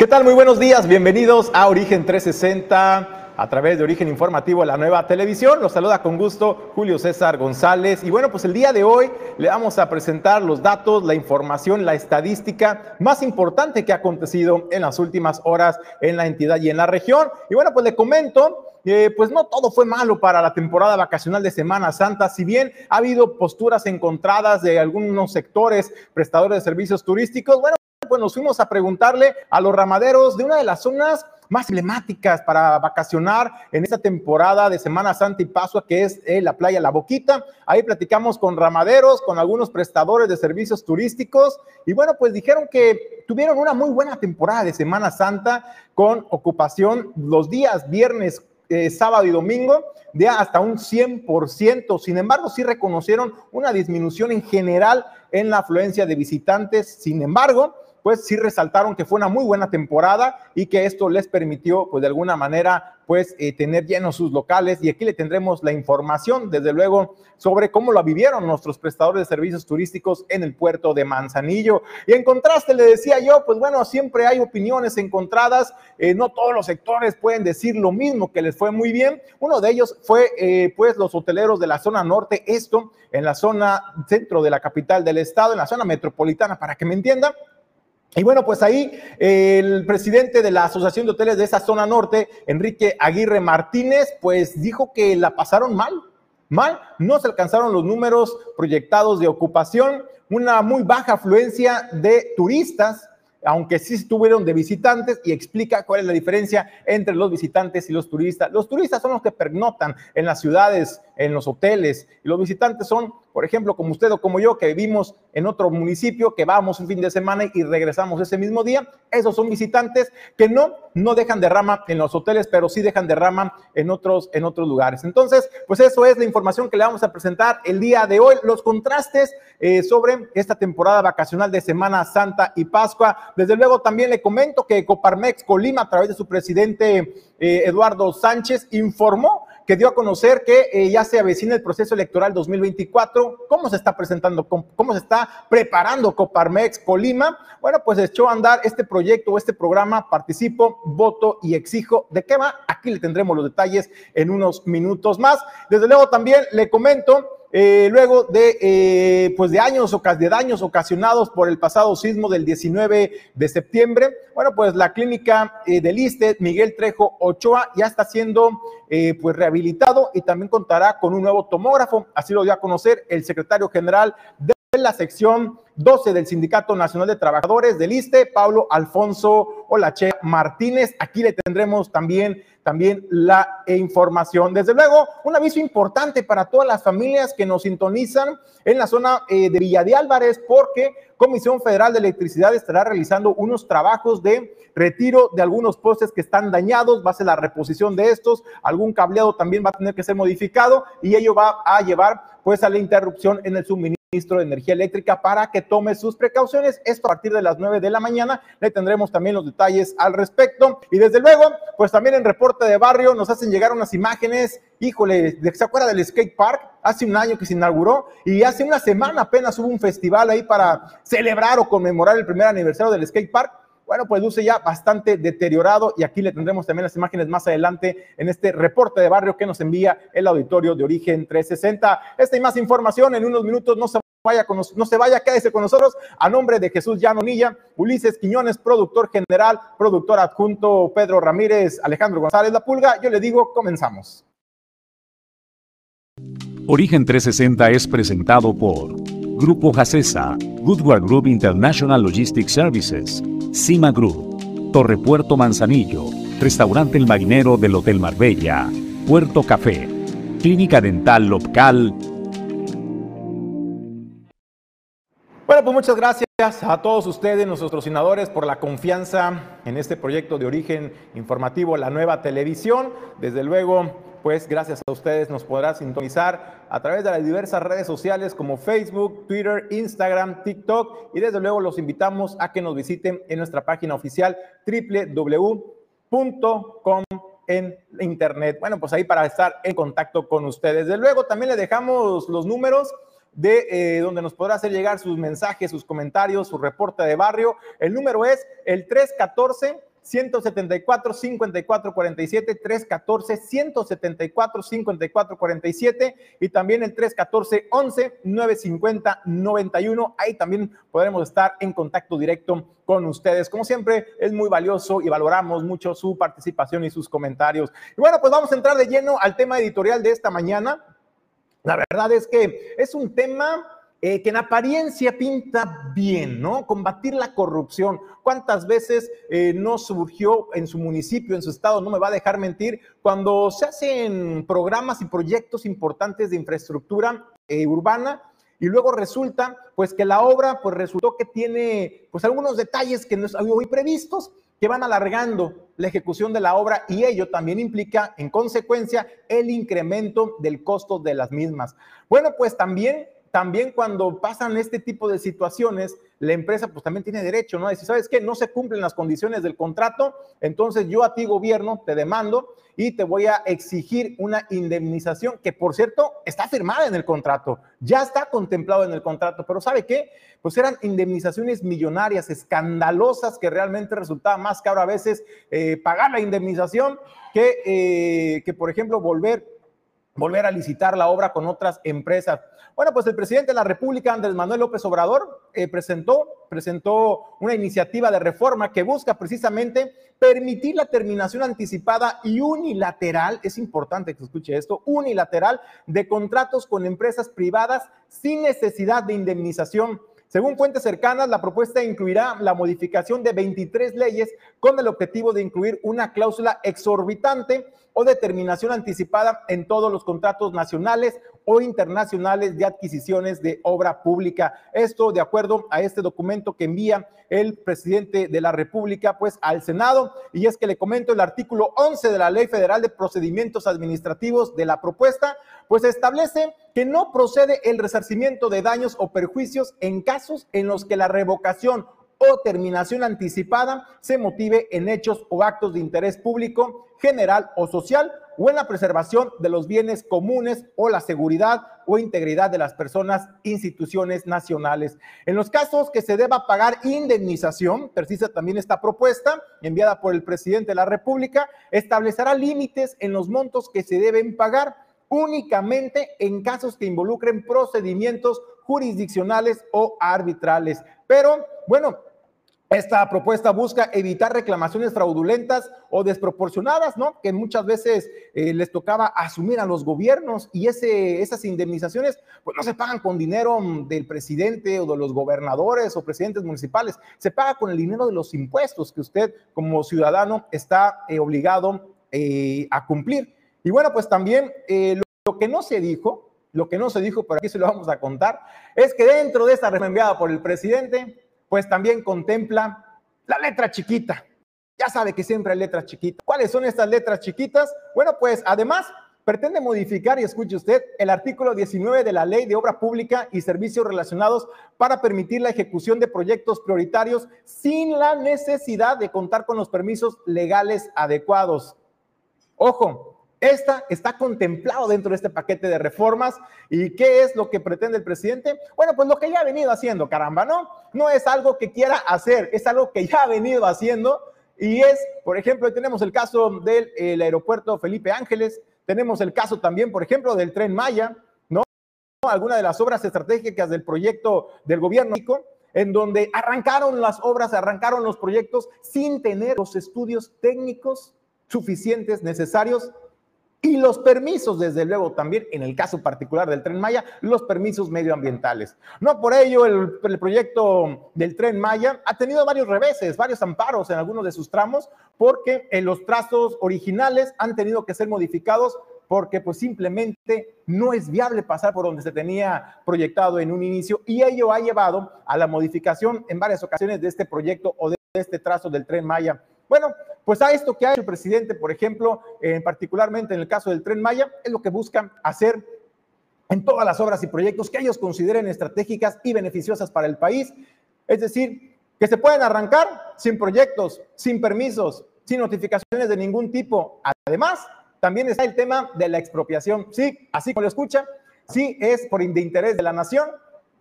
¿Qué tal? Muy buenos días, bienvenidos a Origen 360 a través de Origen Informativo, la nueva televisión. Los saluda con gusto Julio César González. Y bueno, pues el día de hoy le vamos a presentar los datos, la información, la estadística más importante que ha acontecido en las últimas horas en la entidad y en la región. Y bueno, pues le comento eh, pues no todo fue malo para la temporada vacacional de Semana Santa, si bien ha habido posturas encontradas de algunos sectores prestadores de servicios turísticos, bueno, pues nos fuimos a preguntarle a los ramaderos de una de las zonas más emblemáticas para vacacionar en esta temporada de Semana Santa y Pascua, que es eh, la playa La Boquita. Ahí platicamos con ramaderos, con algunos prestadores de servicios turísticos y bueno, pues dijeron que tuvieron una muy buena temporada de Semana Santa con ocupación los días viernes, eh, sábado y domingo de hasta un 100%. Sin embargo, sí reconocieron una disminución en general en la afluencia de visitantes. Sin embargo, pues sí resaltaron que fue una muy buena temporada y que esto les permitió, pues de alguna manera, pues eh, tener llenos sus locales. Y aquí le tendremos la información, desde luego, sobre cómo lo vivieron nuestros prestadores de servicios turísticos en el puerto de Manzanillo. Y en contraste, le decía yo, pues bueno, siempre hay opiniones encontradas. Eh, no todos los sectores pueden decir lo mismo, que les fue muy bien. Uno de ellos fue, eh, pues, los hoteleros de la zona norte, esto en la zona centro de la capital del estado, en la zona metropolitana, para que me entiendan y bueno, pues ahí el presidente de la Asociación de Hoteles de esa zona norte, Enrique Aguirre Martínez, pues dijo que la pasaron mal, mal, no se alcanzaron los números proyectados de ocupación, una muy baja afluencia de turistas, aunque sí estuvieron de visitantes, y explica cuál es la diferencia entre los visitantes y los turistas. Los turistas son los que pernotan en las ciudades, en los hoteles, y los visitantes son por ejemplo, como usted o como yo, que vivimos en otro municipio, que vamos un fin de semana y regresamos ese mismo día, esos son visitantes que no, no dejan derrama en los hoteles, pero sí dejan derrama en otros, en otros lugares. Entonces, pues eso es la información que le vamos a presentar el día de hoy, los contrastes eh, sobre esta temporada vacacional de Semana Santa y Pascua. Desde luego también le comento que Coparmex Colima, a través de su presidente eh, Eduardo Sánchez, informó que dio a conocer que eh, ya se avecina el proceso electoral 2024. ¿Cómo se está presentando? ¿Cómo, se está preparando Coparmex Colima? Bueno, pues echó a andar este proyecto o este programa, participo, voto y exijo. ¿De qué va? Aquí le tendremos los detalles en unos minutos más. Desde luego también le comento eh, luego de, eh, pues de años, de daños ocasionados por el pasado sismo del 19 de septiembre, bueno, pues la clínica eh, del ISTE, Miguel Trejo Ochoa, ya está siendo pues rehabilitado y también contará con un nuevo tomógrafo, así lo dio a conocer el secretario general de la sección 12 del Sindicato Nacional de Trabajadores del ISTE, Pablo Alfonso Olache Martínez. Aquí le tendremos también, también la información. Desde luego, un aviso importante para todas las familias que nos sintonizan en la zona eh, de Villa de Álvarez, porque Comisión Federal de Electricidad estará realizando unos trabajos de retiro de algunos postes que están dañados, va a ser la reposición de estos, algún cableado también va a tener que ser modificado y ello va a llevar pues a la interrupción en el suministro ministro de Energía Eléctrica para que tome sus precauciones. Esto a partir de las 9 de la mañana. Le tendremos también los detalles al respecto. Y desde luego, pues también en reporte de barrio nos hacen llegar unas imágenes. Híjole, ¿se acuerda del skate park? Hace un año que se inauguró y hace una semana apenas hubo un festival ahí para celebrar o conmemorar el primer aniversario del skate park bueno, pues luce ya bastante deteriorado y aquí le tendremos también las imágenes más adelante en este reporte de barrio que nos envía el auditorio de Origen 360. Esta y más información en unos minutos, no se vaya, con no se vaya, quédese con nosotros. A nombre de Jesús Llano Nilla, Ulises Quiñones, productor general, productor adjunto Pedro Ramírez, Alejandro González La Pulga, yo le digo, comenzamos. Origen 360 es presentado por Grupo Jacesa, Goodward Group International Logistics Services, Cima Group, Torre Puerto Manzanillo, Restaurante El Marinero del Hotel Marbella, Puerto Café, Clínica Dental Local. Bueno, pues muchas gracias a todos ustedes, nuestros patrocinadores, por la confianza en este proyecto de origen informativo, la nueva televisión. Desde luego, pues gracias a ustedes nos podrá sintonizar a través de las diversas redes sociales como Facebook, Twitter, Instagram, TikTok y desde luego los invitamos a que nos visiten en nuestra página oficial www.com en internet. Bueno, pues ahí para estar en contacto con ustedes. Desde luego también le dejamos los números de eh, donde nos podrá hacer llegar sus mensajes, sus comentarios, su reporte de barrio. El número es el 314 174 54 47 314 174 54 47 y también el 314 11 950 91 ahí también podremos estar en contacto directo con ustedes. Como siempre es muy valioso y valoramos mucho su participación y sus comentarios. Y bueno pues vamos a entrar de lleno al tema editorial de esta mañana. La verdad es que es un tema eh, que en apariencia pinta bien, ¿no? Combatir la corrupción. ¿Cuántas veces eh, no surgió en su municipio, en su estado, no me va a dejar mentir, cuando se hacen programas y proyectos importantes de infraestructura eh, urbana? Y luego resulta, pues, que la obra, pues, resultó que tiene, pues, algunos detalles que no estaban hoy previstos, que van alargando la ejecución de la obra y ello también implica, en consecuencia, el incremento del costo de las mismas. Bueno, pues también también cuando pasan este tipo de situaciones, la empresa pues también tiene derecho, ¿no? A decir, ¿sabes qué? No se cumplen las condiciones del contrato, entonces yo a ti gobierno te demando y te voy a exigir una indemnización que por cierto está firmada en el contrato, ya está contemplado en el contrato, pero ¿sabe qué? Pues eran indemnizaciones millonarias, escandalosas, que realmente resultaba más caro a veces eh, pagar la indemnización que, eh, que, por ejemplo, volver volver a licitar la obra con otras empresas. Bueno, pues el presidente de la República, Andrés Manuel López Obrador, eh, presentó, presentó una iniciativa de reforma que busca precisamente permitir la terminación anticipada y unilateral, es importante que se escuche esto, unilateral de contratos con empresas privadas sin necesidad de indemnización según fuentes cercanas, la propuesta incluirá la modificación de 23 leyes con el objetivo de incluir una cláusula exorbitante o determinación anticipada en todos los contratos nacionales o internacionales de adquisiciones de obra pública. Esto de acuerdo a este documento que envía el presidente de la República pues al Senado y es que le comento el artículo 11 de la Ley Federal de Procedimientos Administrativos de la propuesta pues establece que no procede el resarcimiento de daños o perjuicios en casos en los que la revocación o terminación anticipada se motive en hechos o actos de interés público, general o social, o en la preservación de los bienes comunes o la seguridad o integridad de las personas, instituciones nacionales. En los casos que se deba pagar indemnización, precisa también esta propuesta enviada por el presidente de la República, establecerá límites en los montos que se deben pagar únicamente en casos que involucren procedimientos jurisdiccionales o arbitrales. Pero bueno, esta propuesta busca evitar reclamaciones fraudulentas o desproporcionadas, ¿no? Que muchas veces eh, les tocaba asumir a los gobiernos y ese, esas indemnizaciones, pues no se pagan con dinero del presidente o de los gobernadores o presidentes municipales, se paga con el dinero de los impuestos que usted como ciudadano está eh, obligado eh, a cumplir. Y bueno, pues también lo, que no se dijo, lo que no se dijo, pero aquí se lo vamos a contar, es que dentro de esta reforma enviada por el presidente, pues también contempla la letra chiquita. Ya sabe que siempre hay letras chiquitas. ¿Cuáles son estas letras chiquitas? Bueno, pues además pretende modificar, y escuche usted, el artículo 19 de la Ley de Obra Pública y Servicios Relacionados para permitir la ejecución de proyectos prioritarios sin la necesidad de contar con los permisos legales adecuados. Ojo, esta está contemplado dentro de este paquete de reformas. ¿Y qué es lo que pretende el presidente? Bueno, pues lo que ya ha venido haciendo, caramba, ¿no? No es algo que quiera hacer, es algo que ya ha venido haciendo. Y es, por ejemplo, tenemos el caso del aeropuerto Felipe Ángeles, tenemos el caso también, por ejemplo, del tren Maya, ¿no? Alguna de las obras estratégicas del proyecto del gobierno en donde arrancaron las obras, arrancaron los proyectos sin tener los estudios técnicos suficientes, necesarios y los permisos, desde luego, también en el caso particular del tren Maya, los permisos medioambientales. No por ello el, proyecto del tren Maya ha tenido varios reveses, varios amparos en algunos de sus tramos, porque en los trazos originales han tenido que ser modificados porque pues simplemente no es viable pasar por donde se tenía proyectado en un inicio y ello ha llevado a la modificación en varias ocasiones de este proyecto o de este trazo del tren Maya. Bueno, pues a esto que ha hecho el presidente, por ejemplo, eh, particularmente en el caso del tren Maya, es lo que buscan hacer en todas las obras y proyectos que ellos consideren estratégicas y beneficiosas para el país. Es decir, que se pueden arrancar sin proyectos, sin permisos, sin notificaciones de ningún tipo. Además, también está el tema de la expropiación. Sí, así como lo escucha, sí es por interés de la nación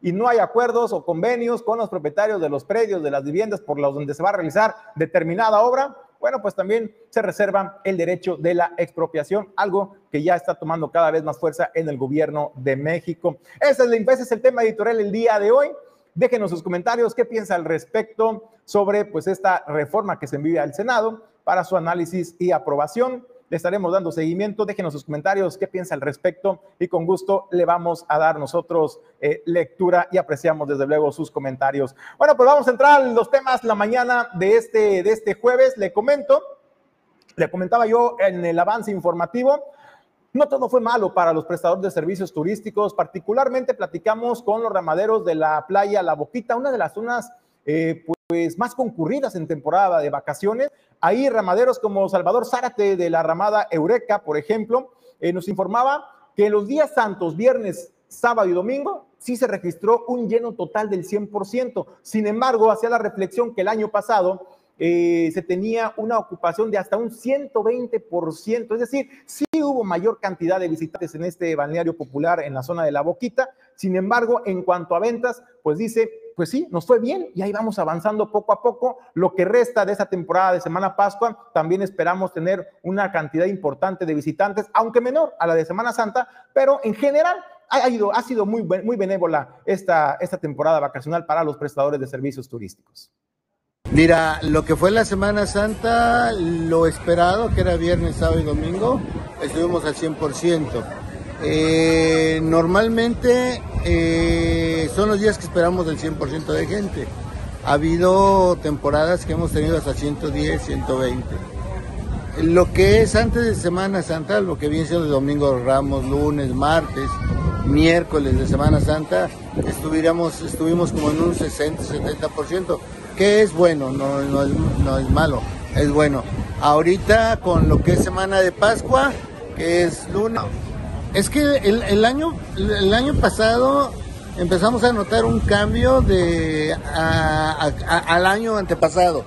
y no hay acuerdos o convenios con los propietarios de los predios, de las viviendas por los donde se va a realizar determinada obra, bueno, pues también se reserva el derecho de la expropiación, algo que ya está tomando cada vez más fuerza en el gobierno de México. Ese es, ese es el tema editorial el día de hoy. Déjenos sus comentarios, qué piensa al respecto sobre pues esta reforma que se envía al Senado para su análisis y aprobación. Le estaremos dando seguimiento. Déjenos sus comentarios, qué piensa al respecto y con gusto le vamos a dar nosotros eh, lectura y apreciamos desde luego sus comentarios. Bueno, pues vamos a entrar en los temas la mañana de este, de este jueves. Le comento, le comentaba yo en el avance informativo. No todo fue malo para los prestadores de servicios turísticos, particularmente platicamos con los ramaderos de la playa La Boquita, una de las zonas eh, pues, más concurridas en temporada de vacaciones. Ahí ramaderos como Salvador Zárate de la ramada Eureka, por ejemplo, eh, nos informaba que en los días santos, viernes, sábado y domingo, sí se registró un lleno total del 100%. Sin embargo, hacía la reflexión que el año pasado eh, se tenía una ocupación de hasta un 120%, es decir, sí hubo mayor cantidad de visitantes en este balneario popular en la zona de La Boquita, sin embargo, en cuanto a ventas, pues dice, pues sí, nos fue bien y ahí vamos avanzando poco a poco. Lo que resta de esta temporada de Semana Pascua, también esperamos tener una cantidad importante de visitantes, aunque menor a la de Semana Santa, pero en general ha, ido, ha sido muy, muy benévola esta, esta temporada vacacional para los prestadores de servicios turísticos. Mira, lo que fue la Semana Santa, lo esperado, que era viernes, sábado y domingo, estuvimos al 100%. Eh, normalmente eh, son los días que esperamos del 100% de gente. Ha habido temporadas que hemos tenido hasta 110, 120. Lo que es antes de Semana Santa, lo que viene siendo el domingo Ramos, lunes, martes, miércoles de Semana Santa, estuviéramos, estuvimos como en un 60, 70% que es bueno, no, no, es, malo, es bueno. Ahorita con lo que es Semana de Pascua, que es luna, es que el, año, el año pasado empezamos a notar un cambio de al año antepasado,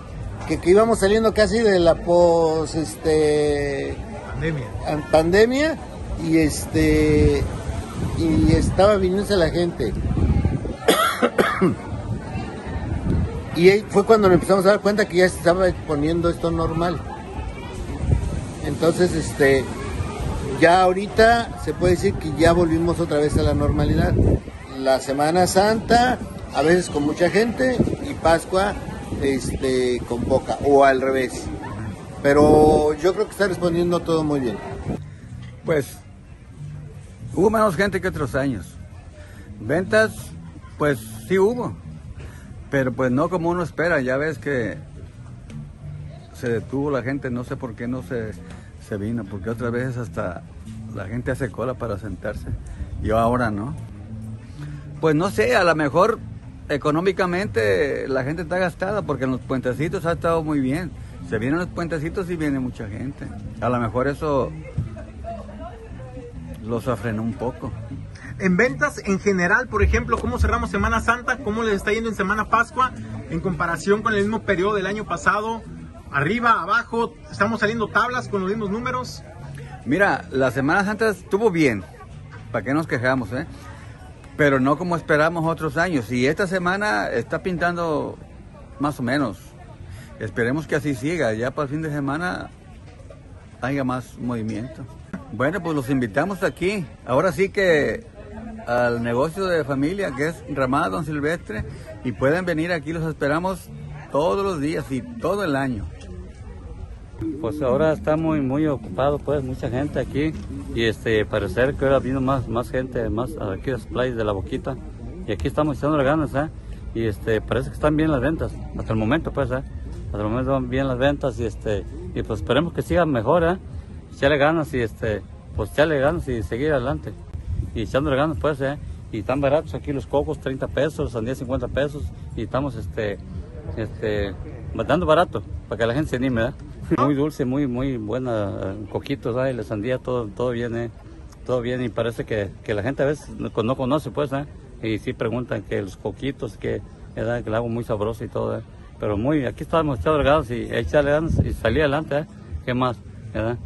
que, que, íbamos saliendo casi de la pos este pandemia, pandemia y este y estaba viniéndose la gente. Y fue cuando nos empezamos a dar cuenta que ya se estaba poniendo esto normal. Entonces, este, ya ahorita se puede decir que ya volvimos otra vez a la normalidad. La Semana Santa, a veces con mucha gente, y Pascua, este, con poca, o al revés. Pero yo creo que está respondiendo todo muy bien. Pues, hubo menos gente que otros años. Ventas, pues sí hubo pero pues no como uno espera, ya ves que se detuvo la gente, no sé por qué no se, se vino, porque otras veces hasta la gente hace cola para sentarse, yo ahora no. Pues no sé, a lo mejor económicamente la gente está gastada porque en los puentecitos ha estado muy bien. Se vienen los puentecitos y viene mucha gente. A lo mejor eso los afrenó un poco. En ventas en general, por ejemplo, ¿cómo cerramos Semana Santa? ¿Cómo les está yendo en Semana Pascua en comparación con el mismo periodo del año pasado? Arriba, abajo, estamos saliendo tablas con los mismos números. Mira, la Semana Santa estuvo bien, ¿para qué nos quejamos, eh? Pero no como esperamos otros años. Y esta semana está pintando más o menos. Esperemos que así siga. Ya para el fin de semana haya más movimiento. Bueno, pues los invitamos aquí. Ahora sí que al negocio de familia que es Ramada Don Silvestre y pueden venir aquí, los esperamos todos los días y todo el año. Pues ahora está muy muy ocupado pues mucha gente aquí y este parecer que ahora vino más más gente más aquí a las playas de la boquita y aquí estamos echando las ganas ¿eh? y este parece que están bien las ventas hasta el momento pues ¿eh? hasta el momento van bien las ventas y este y pues esperemos que sigan mejor ¿eh? echarle ganas y este pues echarle ganas y seguir adelante y echándole ganas pues, ¿eh? Y están baratos aquí los cocos, 30 pesos, los sandías 50 pesos y estamos este, este, dando barato para que la gente se anime, ¿eh? Muy dulce, muy, muy buena, coquitos, ¿eh? la sandía, todo, todo viene, todo bien y parece que, que, la gente a veces no, conoce pues, ¿eh? Y sí preguntan que los coquitos, que, el agua muy sabroso y todo, ¿eh? Pero muy, aquí echando ganas y echarle ganas y salir adelante, ¿eh? ¿Qué más? ¿verdad?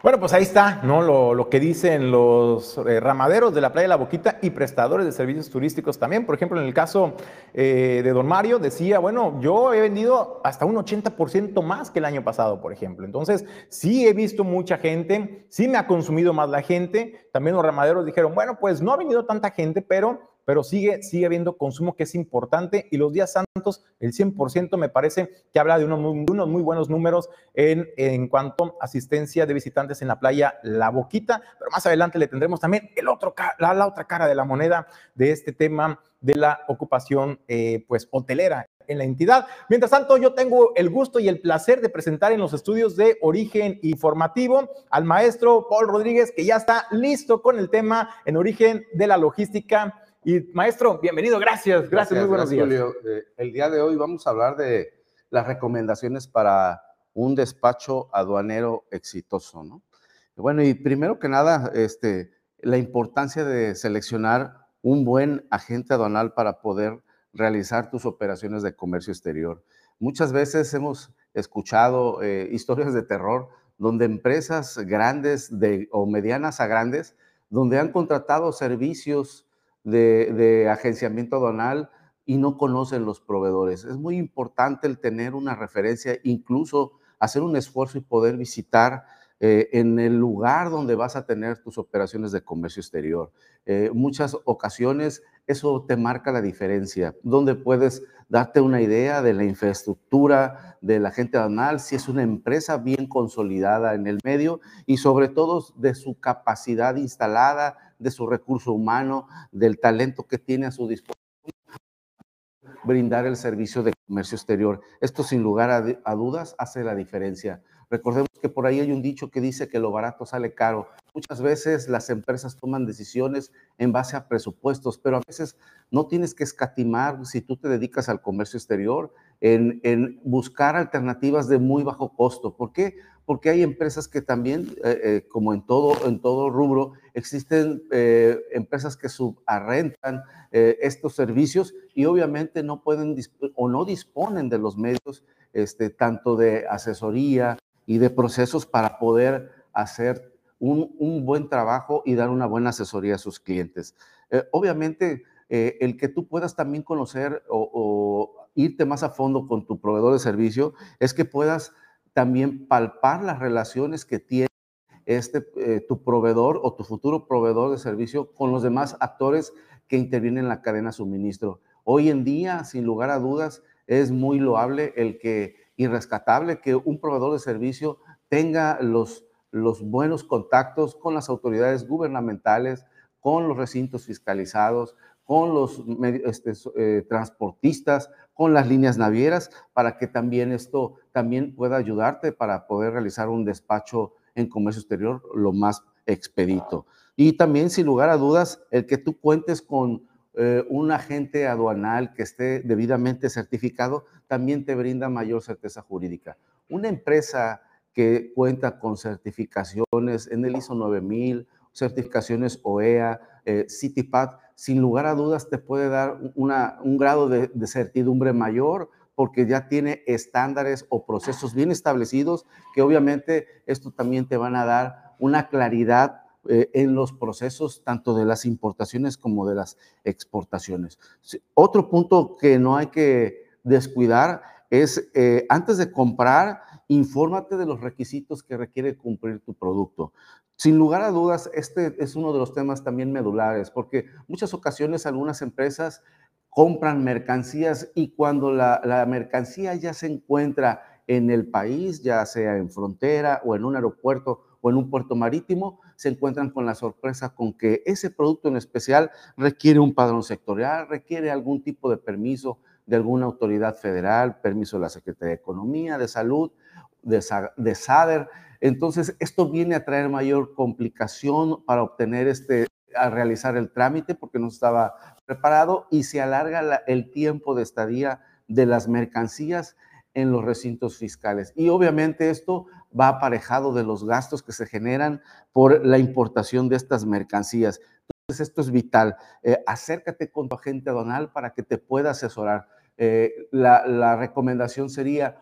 Bueno, pues ahí está, ¿no? Lo, que dicen los eh, ramaderos de la playa de la Boquita y prestadores de servicios turísticos también. Por ejemplo, en el caso eh, de Don Mario, decía, bueno, yo he vendido hasta un 80% más que el año pasado, por ejemplo. Entonces, sí he visto mucha gente, sí me ha consumido más la gente. También los ramaderos dijeron, bueno, pues no ha venido tanta gente, pero pero sigue, sigue habiendo consumo que es importante y los días santos, el 100% me parece que habla de unos, unos muy buenos números en, en cuanto a asistencia de visitantes en la playa La Boquita, pero más adelante le tendremos también el otro, la, la otra cara de la moneda de este tema de la ocupación eh, pues hotelera en la entidad. Mientras tanto, yo tengo el gusto y el placer de presentar en los estudios de origen informativo al maestro Paul Rodríguez, que ya está listo con el tema en origen de la logística y maestro, bienvenido, gracias, gracias, muy buenos días. Julio. Eh, el día de hoy vamos a hablar de las recomendaciones para un despacho aduanero exitoso, ¿no? Bueno, y primero que nada, este, la importancia de seleccionar un buen agente aduanal para poder realizar tus operaciones de comercio exterior. Muchas veces hemos escuchado eh, historias de terror donde empresas grandes de, o medianas a grandes, donde han contratado servicios de, agenciamiento aduanal y no conocen los proveedores. Es muy importante el tener una referencia, incluso hacer un esfuerzo y poder visitar eh, en el lugar donde vas a tener tus operaciones de comercio exterior. Eh, muchas ocasiones eso te marca la diferencia, donde puedes darte una idea de la infraestructura de la gente aduanal, si es una empresa bien consolidada en el medio y sobre todo de su capacidad instalada, de su recurso humano, del talento que tiene a su disposición brindar el servicio de comercio exterior. Esto sin lugar a, dudas hace la diferencia. Recordemos que por ahí hay un dicho que dice que lo barato sale caro. Muchas veces las empresas toman decisiones en base a presupuestos, pero a veces no tienes que escatimar si tú te dedicas al comercio exterior en, en buscar alternativas de muy bajo costo. ¿Por qué? Porque hay empresas que también, eh, eh, como en todo, en todo rubro, existen eh, empresas que subarrentan estos servicios y obviamente no pueden o no disponen de los medios, este, tanto de asesoría y de procesos para poder hacer un, buen trabajo y dar una buena asesoría a sus clientes. obviamente, el que tú puedas también conocer o irte más a fondo con tu proveedor de servicio es que puedas también palpar las relaciones que tiene este, eh, tu proveedor o tu futuro proveedor de servicio con los demás actores que intervienen en la cadena de suministro. Hoy en día, sin lugar a dudas, es muy loable el que y rescatable que un proveedor de servicio tenga los, los buenos contactos con las autoridades gubernamentales, con los recintos fiscalizados, con los este, eh, transportistas, con las líneas navieras, para que también esto también pueda ayudarte para poder realizar un despacho en comercio exterior lo más expedito. Y también, sin lugar a dudas, el que tú cuentes con eh, un agente aduanal que esté debidamente certificado, también te brinda mayor certeza jurídica. Una empresa que cuenta con certificaciones en el ISO 9000, certificaciones OEA, eh, sin lugar a dudas te puede dar una, un grado de, certidumbre mayor porque ya tiene estándares o procesos bien establecidos que obviamente esto también te van a dar una claridad eh, en los procesos tanto de las importaciones como de las exportaciones. Otro punto que no hay que descuidar es eh, antes de comprar, infórmate de los requisitos que requiere cumplir tu producto. Sin lugar a dudas, este es uno de los temas también medulares, porque muchas ocasiones algunas empresas compran mercancías y cuando la, mercancía ya se encuentra en el país, ya sea en frontera o en un aeropuerto o en un puerto marítimo, se encuentran con la sorpresa con que ese producto en especial requiere un padrón sectorial, requiere algún tipo de permiso de alguna autoridad federal, permiso de la Secretaría de Economía, de Salud, de, de SADER. Entonces, esto viene a traer mayor complicación para obtener este, a realizar el trámite porque no estaba preparado y se alarga el tiempo de estadía de las mercancías en los recintos fiscales. Y obviamente esto va aparejado de los gastos que se generan por la importación de estas mercancías. Entonces, esto es vital. Eh, acércate con tu agente aduanal para que te pueda asesorar. Eh, la recomendación sería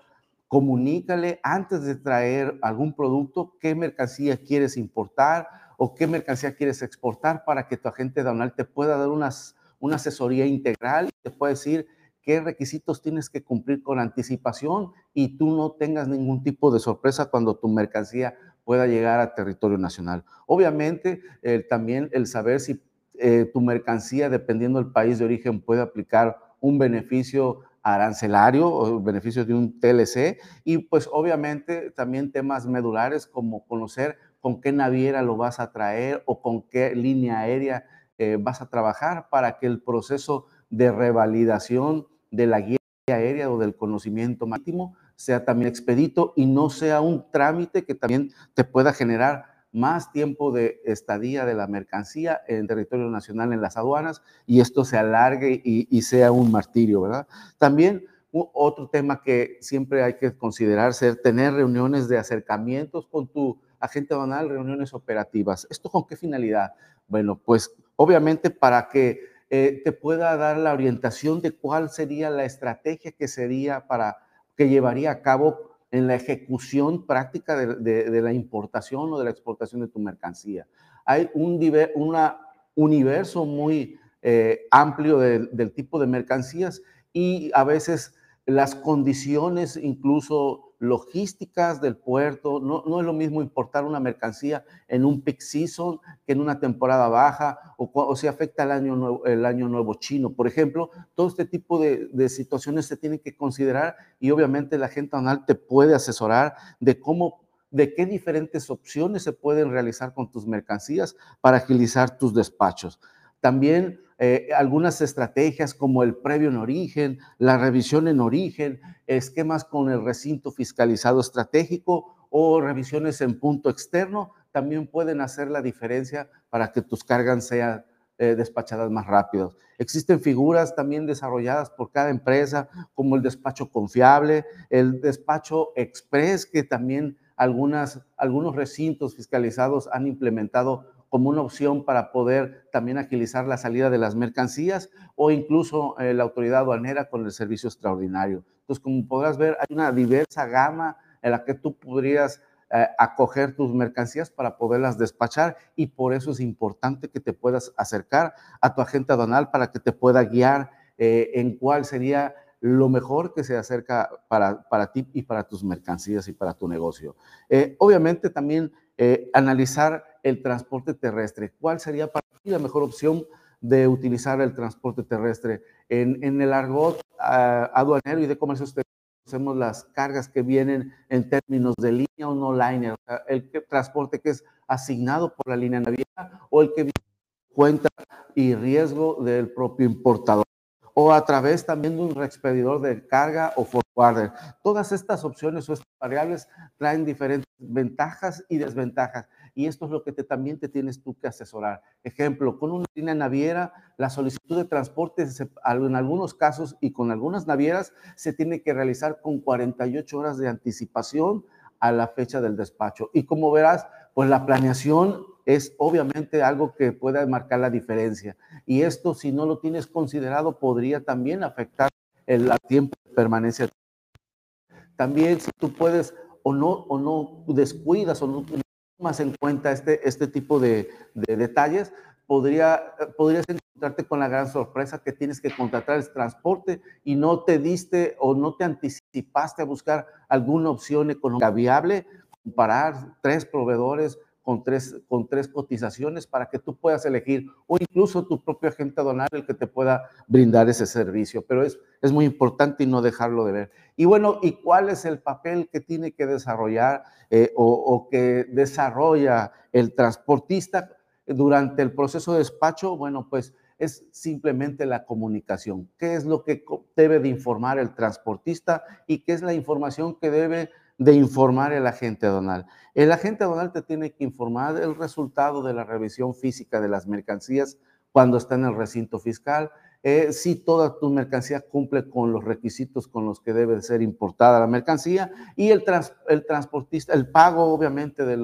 comunícale antes de traer algún producto qué mercancía quieres importar o qué mercancía quieres exportar para que tu agente aduanal te pueda dar unas, una asesoría integral te pueda decir qué requisitos tienes que cumplir con anticipación y tú no tengas ningún tipo de sorpresa cuando tu mercancía pueda llegar a territorio nacional. Obviamente, también el saber si eh, tu mercancía, dependiendo del país de origen, puede aplicar un beneficio arancelario o beneficio de un TLC y pues obviamente también temas medulares como conocer con qué naviera lo vas a traer o con qué línea aérea eh, vas a trabajar para que el proceso de revalidación de la guía aérea o del conocimiento marítimo sea también expedito y no sea un trámite que también te pueda generar más tiempo de estadía de la mercancía en territorio nacional en las aduanas y esto se alargue y, sea un martirio, ¿verdad? También otro tema que siempre hay que considerar ser tener reuniones de acercamientos con tu agente aduanal, reuniones operativas. ¿Esto con qué finalidad? Bueno, pues obviamente para que eh, te pueda dar la orientación de cuál sería la estrategia que sería para que llevaría a cabo en la ejecución práctica de, la importación o de la exportación de tu mercancía. Hay un una universo muy eh, amplio del tipo de mercancías y a veces las condiciones incluso logísticas del puerto. No, no, es lo mismo importar una mercancía en un peak season que en una temporada baja o, si afecta el año, nuevo, el año nuevo chino. Por ejemplo, todo este tipo de, de, situaciones se tienen que considerar y obviamente la gente anual te puede asesorar de cómo de qué diferentes opciones se pueden realizar con tus mercancías para agilizar tus despachos. También eh, algunas estrategias como el previo en origen, la revisión en origen, esquemas con el recinto fiscalizado estratégico o revisiones en punto externo, también pueden hacer la diferencia para que tus cargas sean eh, despachadas más rápido. Existen figuras también desarrolladas por cada empresa, como el despacho confiable, el despacho express, que también algunas, algunos recintos fiscalizados han implementado como una opción para poder también agilizar la salida de las mercancías o incluso eh, la autoridad aduanera con el servicio extraordinario. Entonces, como podrás ver, hay una diversa gama en la que tú podrías eh, acoger tus mercancías para poderlas despachar y por eso es importante que te puedas acercar a tu agente aduanal para que te pueda guiar eh, en cuál sería lo mejor que se acerca para, para ti y para tus mercancías y para tu negocio. obviamente también analizar el transporte terrestre. ¿Cuál sería para ti la mejor opción de utilizar el transporte terrestre? En, el argot ah, aduanero y de comercio conocemos las cargas que vienen en términos de línea o no liner, el transporte que es asignado por la línea naviera o el que cuenta y riesgo del propio importador o a través también de un reexpedidor de carga o forwarder. Todas estas opciones o estas variables traen diferentes ventajas y desventajas y esto es lo que también te tienes tú que asesorar. Ejemplo, con una línea naviera, la solicitud de transporte en algunos casos y con algunas navieras se tiene que realizar con 48 horas de anticipación a la fecha del despacho. Y como verás, pues la planeación es obviamente algo que puede marcar la diferencia. Y esto, si no lo tienes considerado, podría también afectar el tiempo de permanencia. También si tú puedes o no, o no descuidas o no más en cuenta este, este tipo de, detalles, podría, podrías encontrarte con la gran sorpresa que tienes que contratar el transporte y no te diste o no te anticipaste a buscar alguna opción económica viable, comparar tres proveedores con tres, con tres cotizaciones para que tú puedas elegir o incluso tu propio agente aduanal el que te pueda brindar ese servicio. Pero es, es muy importante y no dejarlo de ver. Y bueno, ¿y cuál es el papel que tiene que desarrollar eh, o, o que desarrolla el transportista durante el proceso de despacho? Bueno, pues es simplemente la comunicación. ¿Qué es lo que debe de informar el transportista y qué es la información que debe de informar el agente aduanal. El agente aduanal te tiene que informar del resultado de la revisión física de las mercancías cuando está en el recinto fiscal, eh, si toda tu mercancía cumple con los requisitos con los que debe ser importada la mercancía y el, el transportista, el pago obviamente de,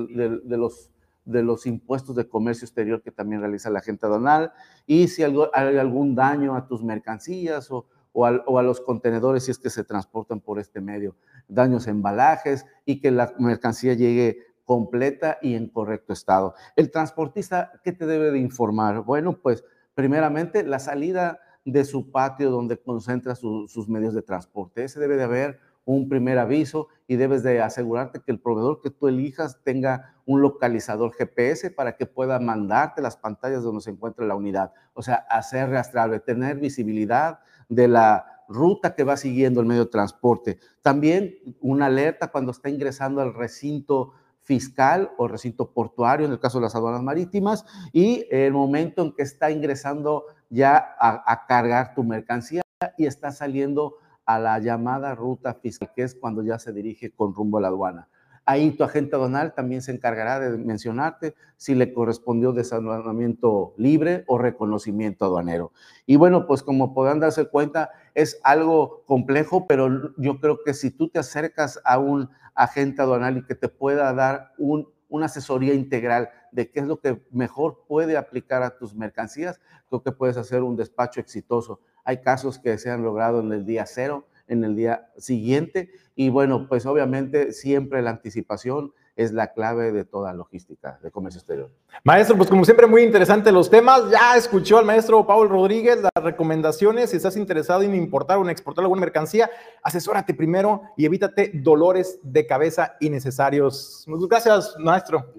los, de los impuestos de comercio exterior que también realiza la agente aduanal y si hay algún daño a tus mercancías o, o a, los contenedores si es que se transportan por este medio, daños embalajes y que la mercancía llegue completa y en correcto estado. El transportista, ¿qué te debe de informar? Bueno, pues primeramente la salida de su patio donde concentra sus medios de transporte. Ese debe de haber un primer aviso y debes de asegurarte que el proveedor que tú elijas tenga un localizador GPS para que pueda mandarte las pantallas donde se encuentra la unidad. O sea, hacer rastreable, tener visibilidad de la ruta que va siguiendo el medio de transporte. También una alerta cuando está ingresando al recinto fiscal o recinto portuario, en el caso de las aduanas marítimas, y el momento en que está ingresando ya a, a cargar tu mercancía y está saliendo a la llamada ruta fiscal, que es cuando ya se dirige con rumbo a la aduana. Ahí tu agente aduanal también se encargará de mencionarte si le correspondió desanudamiento libre o reconocimiento aduanero. Y bueno, pues como podrán darse cuenta, es algo complejo, pero yo creo que si tú te acercas a un agente aduanal y que te pueda dar un, una asesoría integral de qué es lo que mejor puede aplicar a tus mercancías, creo que puedes hacer un despacho exitoso. Hay casos que se han logrado en el día cero, en el día siguiente. Y bueno, pues obviamente siempre la anticipación es la clave de toda logística de comercio exterior. Maestro, pues como siempre muy interesante los temas. Ya escuchó al maestro Paul Rodríguez las recomendaciones. Si estás interesado en importar o en exportar alguna mercancía, asesórate primero y evítate dolores de cabeza innecesarios. Muchas gracias, maestro.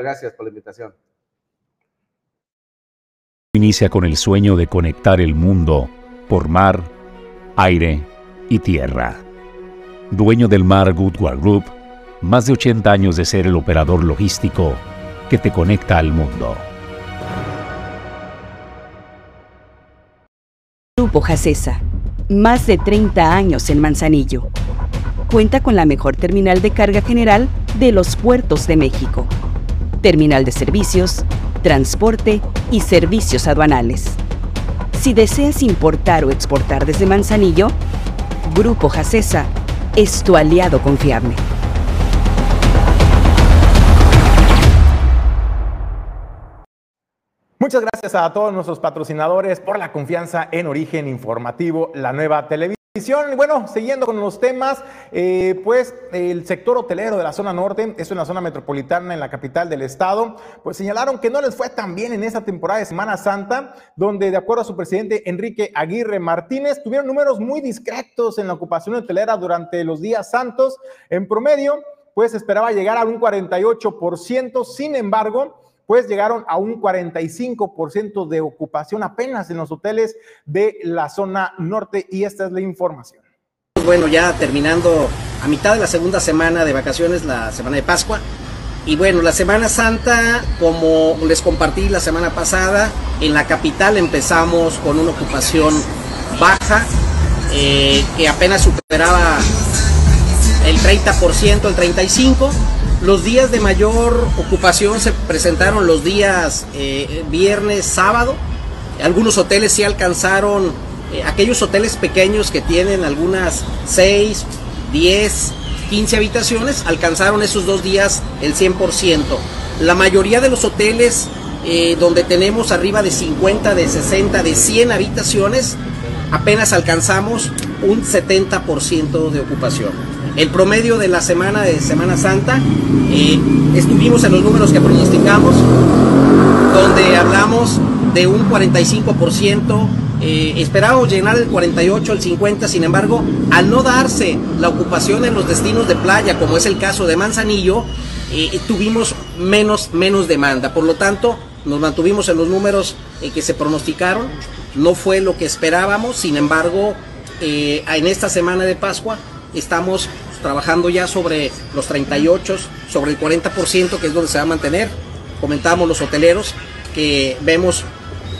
gracias por la invitación. Inicia con el sueño de conectar el mundo por mar, aire y tierra. Dueño del mar Goodward Group, más de 80 años de ser el operador logístico que te conecta al mundo. Grupo Jacesa, más de 30 años en Manzanillo. Cuenta con la mejor terminal de carga general de los puertos de México. Terminal de servicios, transporte y servicios aduanales. Si deseas importar o exportar desde Manzanillo, Grupo Jacesa es tu aliado confiable. Muchas gracias a todos nuestros patrocinadores por la confianza en Origen Informativo, la nueva televisión. Bueno, siguiendo con los temas, eh, pues el sector hotelero de la zona norte, es una zona metropolitana en la capital del estado, pues señalaron que no les fue tan bien en esa temporada de Semana Santa, donde de acuerdo a su presidente Enrique Aguirre Martínez, tuvieron números muy discretos en la ocupación hotelera durante los días santos. En promedio, pues esperaba llegar a un 48%, sin embargo, pues llegaron a un 45% de ocupación apenas en los hoteles de la zona norte y esta es la información. Bueno, ya terminando a mitad de la segunda semana de vacaciones, la semana de Pascua. Y bueno, la Semana Santa, como les compartí la semana pasada, en la capital empezamos con una ocupación baja, eh, que apenas superaba el 30%, el 35%. Los días de mayor ocupación se presentaron los días eh, viernes, sábado. Algunos hoteles sí alcanzaron, eh, aquellos hoteles pequeños que tienen algunas 6, 10, 15 habitaciones, alcanzaron esos dos días el 100%. La mayoría de los hoteles eh, donde tenemos arriba de 50, de 60, de 100 habitaciones, apenas alcanzamos un 70% de ocupación. El promedio de la semana de Semana Santa, eh, estuvimos en los números que pronosticamos, donde hablamos de un 45%, eh, esperábamos llenar el 48, el 50, sin embargo, al no darse la ocupación en los destinos de playa, como es el caso de Manzanillo, eh, tuvimos menos, menos demanda. Por lo tanto, nos mantuvimos en los números que se pronosticaron, no fue lo que esperábamos, sin embargo, en esta semana de Pascua estamos trabajando ya sobre los 38, sobre el 40%, que es donde se va a mantener. Comentábamos los hoteleros que vemos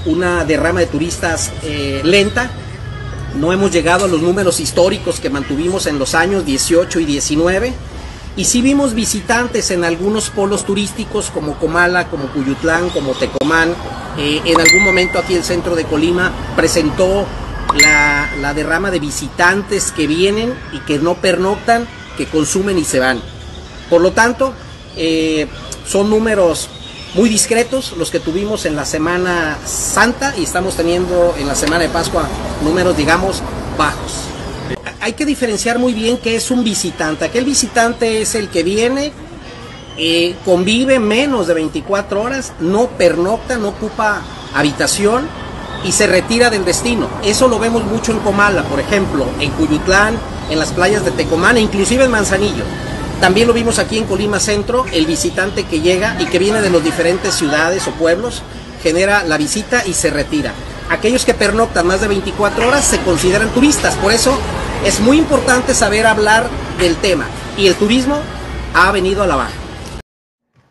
una derrama de turistas eh, lenta. No hemos llegado a los números históricos que mantuvimos en los años 18 y 19. Y sí vimos visitantes en algunos polos turísticos como Comala, como Cuyutlán, como Tecomán. Eh, en algún momento aquí el centro de Colima presentó la, derrama de visitantes que vienen y que no pernoctan, que consumen y se van. Por lo tanto, eh, son números muy discretos los que tuvimos en la Semana Santa y estamos teniendo en la Semana de Pascua números, digamos, bajos. Hay que diferenciar muy bien qué es un visitante. Aquel visitante es el que viene, eh, convive menos de 24 horas, no pernocta, no ocupa habitación y se retira del destino. Eso lo vemos mucho en Comala, por ejemplo, en Cuyutlán, en las playas de Tecomán e inclusive en Manzanillo. También lo vimos aquí en Colima Centro, el visitante que llega y que viene de las diferentes ciudades o pueblos, genera la visita y se retira. Aquellos que pernoctan más de 24 horas se consideran turistas, por eso es muy importante saber hablar del tema. Y el turismo ha venido a la baja.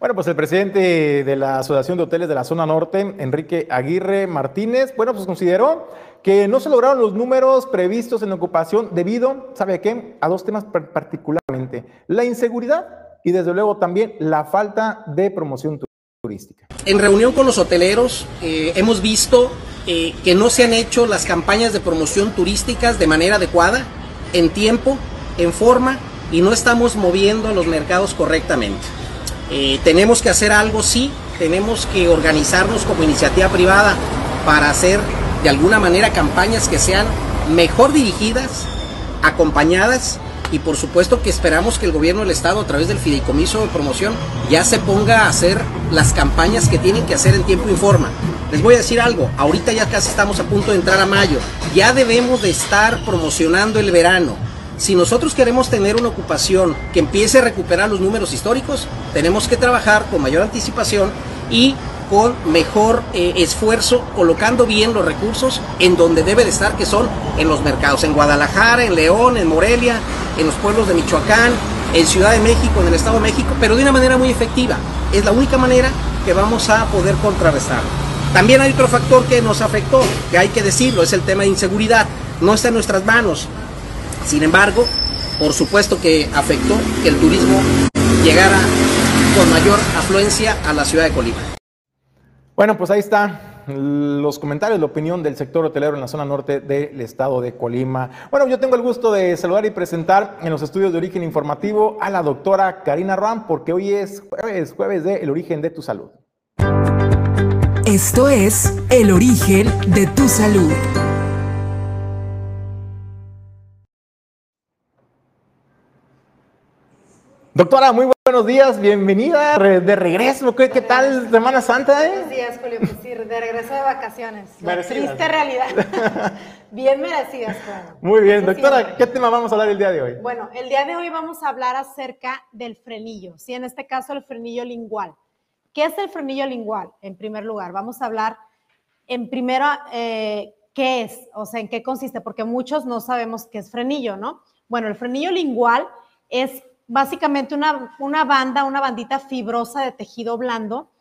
Bueno, pues el presidente de la Asociación de Hoteles de la Zona Norte, Enrique Aguirre Martínez, bueno, pues consideró que no se lograron los números previstos en ocupación debido, ¿sabe a qué? A dos temas particularmente, la inseguridad y desde luego también la falta de promoción turística. En reunión con los hoteleros eh, hemos visto eh, que no se han hecho las campañas de promoción turísticas de manera adecuada, en tiempo, en forma y no estamos moviendo los mercados correctamente. Eh, tenemos que hacer algo, sí, tenemos que organizarnos como iniciativa privada para hacer de alguna manera campañas que sean mejor dirigidas, acompañadas y por supuesto que esperamos que el gobierno del estado a través del fideicomiso de promoción ya se ponga a hacer las campañas que tienen que hacer en tiempo y forma. Les voy a decir algo, ahorita ya casi estamos a punto de entrar a mayo, ya debemos de estar promocionando el verano si nosotros queremos tener una ocupación que empiece a recuperar los números históricos, tenemos que trabajar con mayor anticipación y con mejor eh, esfuerzo, colocando bien los recursos en donde debe de estar, que son en los mercados, en Guadalajara, en León, en Morelia, en los pueblos de Michoacán, en Ciudad de México, en el Estado de México, pero de una manera muy efectiva. Es la única manera que vamos a poder contrarrestar. También hay otro factor que nos afectó, que hay que decirlo, es el tema de inseguridad. No está en nuestras manos. Sin embargo, por supuesto que afectó que el turismo llegara con mayor afluencia a la ciudad de Colima. Bueno, pues ahí está los comentarios, la opinión del sector hotelero en la zona norte del estado de Colima. Bueno, yo tengo el gusto de saludar y presentar en los estudios de origen informativo a la doctora Karina Ram, porque hoy es jueves, jueves de El origen de tu salud. Esto es El origen de tu salud. Doctora, muy buenos días, bienvenida de regreso. ¿Qué, qué tal Semana Santa? Eh? Buenos días, Julio. Pues sí, de regreso de vacaciones. triste realidad. bien merecidas, claro. Muy bien, doctora, ¿qué tema vamos a hablar el día de hoy? Bueno, el día de hoy vamos a hablar acerca del frenillo, sí, en este caso el frenillo lingual. ¿Qué es el frenillo lingual? En primer lugar, vamos a hablar en primero eh, qué es, o sea, en qué consiste, porque muchos no sabemos qué es frenillo, ¿no? Bueno, el frenillo lingual es básicamente una, una banda, una bandita fibrosa de tejido blando.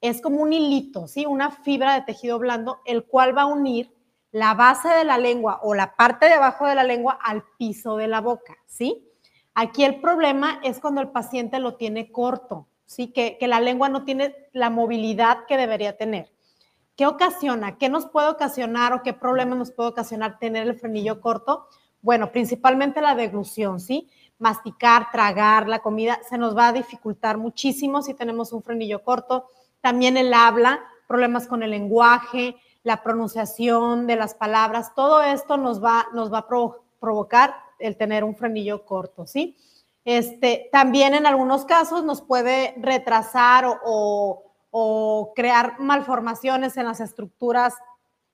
Es como un hilito, ¿sí? Una fibra de tejido blando, el cual va a unir la base de la lengua o la parte de abajo de la lengua al piso de la boca, ¿sí? Aquí el problema es cuando el paciente lo tiene corto, ¿sí? Que, que la lengua no tiene la movilidad que debería tener. ¿Qué ocasiona? ¿Qué nos puede ocasionar o qué problema nos puede ocasionar tener el frenillo corto? Bueno, principalmente la deglución, ¿sí? Masticar, tragar la comida, se nos va a dificultar muchísimo si tenemos un frenillo corto. También el habla, problemas con el lenguaje, la pronunciación de las palabras, todo esto nos va, nos va a provocar el tener un frenillo corto, ¿sí? Este, también en algunos casos nos puede retrasar o, o crear malformaciones en las estructuras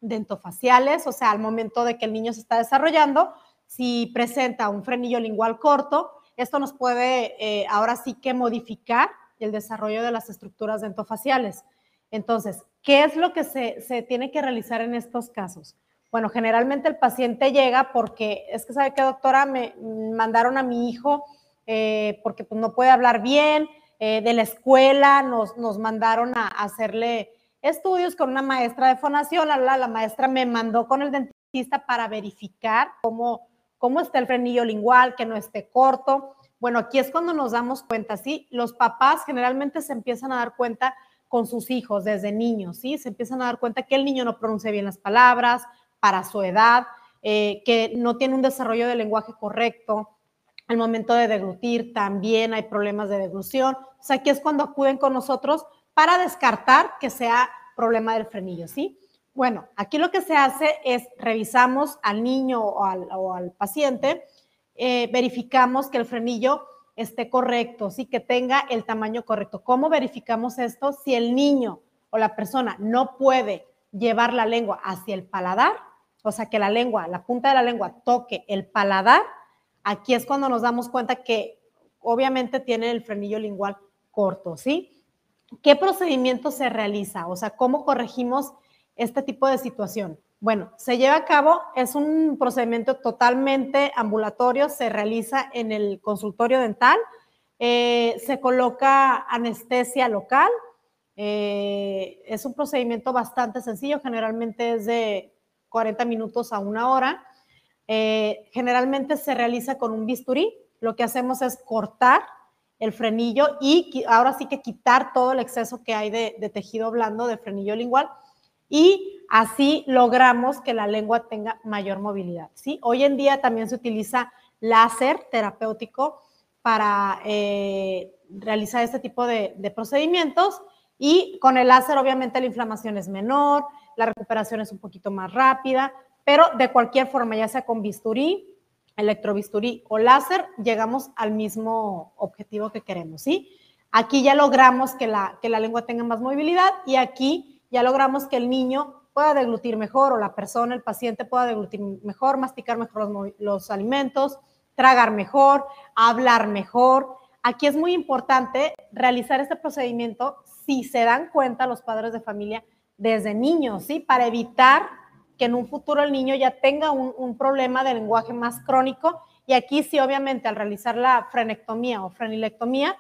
dentofaciales, o sea, al momento de que el niño se está desarrollando, si presenta un frenillo lingual corto, esto nos puede eh, ahora sí que modificar el desarrollo de las estructuras dentofaciales. Entonces, ¿qué es lo que se, tiene que realizar en estos casos? Bueno, generalmente el paciente llega porque es que, ¿sabe qué, doctora? Me mandaron a mi hijo eh, porque pues, no puede hablar bien, eh, de la escuela nos, nos mandaron a, hacerle estudios con una maestra de fonación, la, la maestra me mandó con el dentista para verificar cómo, cómo está el frenillo lingual, que no esté corto. Bueno, aquí es cuando nos damos cuenta, ¿sí? Los papás generalmente se empiezan a dar cuenta con sus hijos desde niños, ¿sí? Se empiezan a dar cuenta que el niño no pronuncia bien las palabras para su edad, eh, que no tiene un desarrollo de lenguaje correcto. Al momento de deglutir también hay problemas de deglución. O sea, aquí es cuando acuden con nosotros para descartar que sea problema del frenillo, ¿sí? Bueno, aquí lo que se hace es revisamos al niño o al, paciente, eh, verificamos que el frenillo esté correcto, ¿sí? que tenga el tamaño correcto. ¿Cómo verificamos esto? Si el niño o la persona no puede llevar la lengua hacia el paladar, o sea, que la lengua, la punta de la lengua toque el paladar, aquí es cuando nos damos cuenta que obviamente tiene el frenillo lingual corto, ¿sí? ¿Qué procedimiento se realiza? O sea, ¿cómo corregimos este tipo de situación? Bueno, se lleva a cabo, es un procedimiento totalmente ambulatorio, se realiza en el consultorio dental, eh, se coloca anestesia local, eh, es un procedimiento bastante sencillo, generalmente es de 40 minutos a una hora. Eh, generalmente se realiza con un bisturí. Lo que hacemos es cortar el frenillo y ahora sí que quitar todo el exceso que hay de, tejido blando de frenillo lingual y así logramos que la lengua tenga mayor movilidad. ¿sí? Hoy en día también se utiliza láser terapéutico para eh, realizar este tipo de, de procedimientos y con el láser obviamente la inflamación es menor, la recuperación es un poquito más rápida, pero de cualquier forma, ya sea con bisturí, electrobisturí o láser, llegamos al mismo objetivo que queremos, ¿sí? Aquí ya logramos que la, que la lengua tenga más movilidad y aquí ya logramos que el niño pueda deglutir mejor o la persona, el paciente pueda deglutir mejor, masticar mejor los, alimentos, tragar mejor, hablar mejor. Aquí es muy importante realizar este procedimiento si se dan cuenta los padres de familia desde niños, ¿sí? Para evitar que en un futuro el niño ya tenga un, problema de lenguaje más crónico. Y aquí sí, obviamente, al realizar la frenectomía o frenilectomía,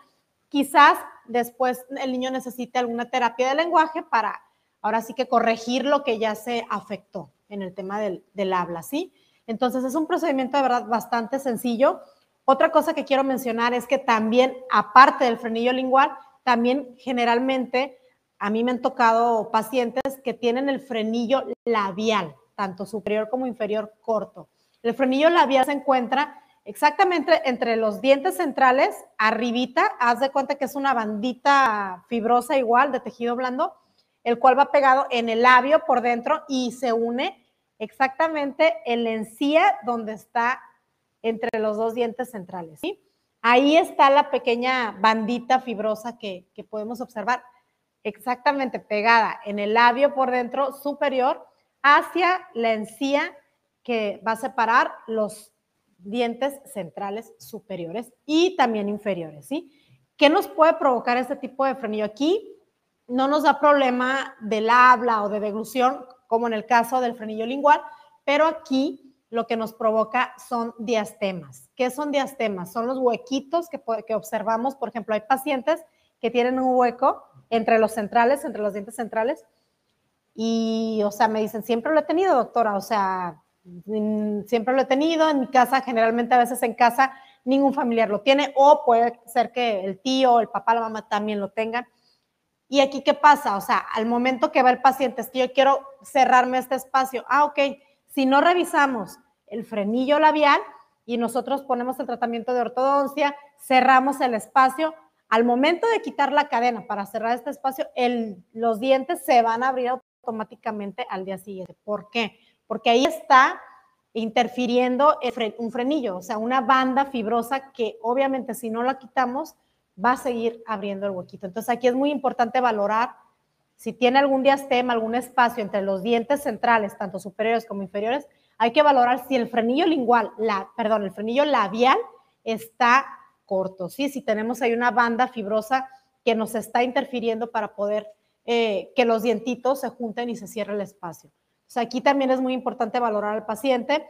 quizás después el niño necesite alguna terapia de lenguaje para ahora sí que corregir lo que ya se afectó en el tema del, del habla, ¿sí? Entonces es un procedimiento de verdad bastante sencillo. Otra cosa que quiero mencionar es que también, aparte del frenillo lingual, también generalmente a mí me han tocado pacientes que tienen el frenillo labial, tanto superior como inferior corto. El frenillo labial se encuentra exactamente entre los dientes centrales, arribita, haz de cuenta que es una bandita fibrosa igual de tejido blando, el cual va pegado en el labio por dentro y se une exactamente en la encía donde está entre los dos dientes centrales, ¿sí? Ahí está la pequeña bandita fibrosa que, podemos observar, exactamente pegada en el labio por dentro superior hacia la encía que va a separar los dientes centrales superiores y también inferiores, ¿sí? ¿Qué nos puede provocar este tipo de frenillo? Aquí no nos da problema del habla o de deglución, como en el caso del frenillo lingual, pero aquí lo que nos provoca son diastemas. ¿Qué son diastemas? Son los huequitos que, que observamos. Por ejemplo, hay pacientes que tienen un hueco entre los centrales, entre los dientes centrales. Y, o sea, me dicen, siempre lo he tenido, doctora. O sea, mm, siempre lo he tenido. En mi casa, generalmente a veces en casa, ningún familiar lo tiene. O puede ser que el tío, el papá, la mamá también lo tengan. ¿Y aquí qué pasa? O sea, al momento que va el paciente, es que yo quiero cerrarme este espacio. Ah, ok si no revisamos el frenillo labial y nosotros ponemos el tratamiento de ortodoncia, cerramos el espacio, al momento de quitar la cadena para cerrar este espacio, los dientes se van a abrir automáticamente al día siguiente. ¿Por qué? Porque ahí está interfiriendo un frenillo, o sea, una banda fibrosa que obviamente si no la quitamos va a seguir abriendo el huequito. Entonces aquí es muy importante valorar si tiene algún diastema, algún espacio entre los dientes centrales, tanto superiores como inferiores, hay que valorar si el frenillo lingual, la, perdón, el frenillo labial está corto, ¿sí? Si tenemos ahí una banda fibrosa que nos está interfiriendo para poder eh, que los dientitos se junten y se cierre el espacio. O sea, aquí también es muy importante valorar al paciente.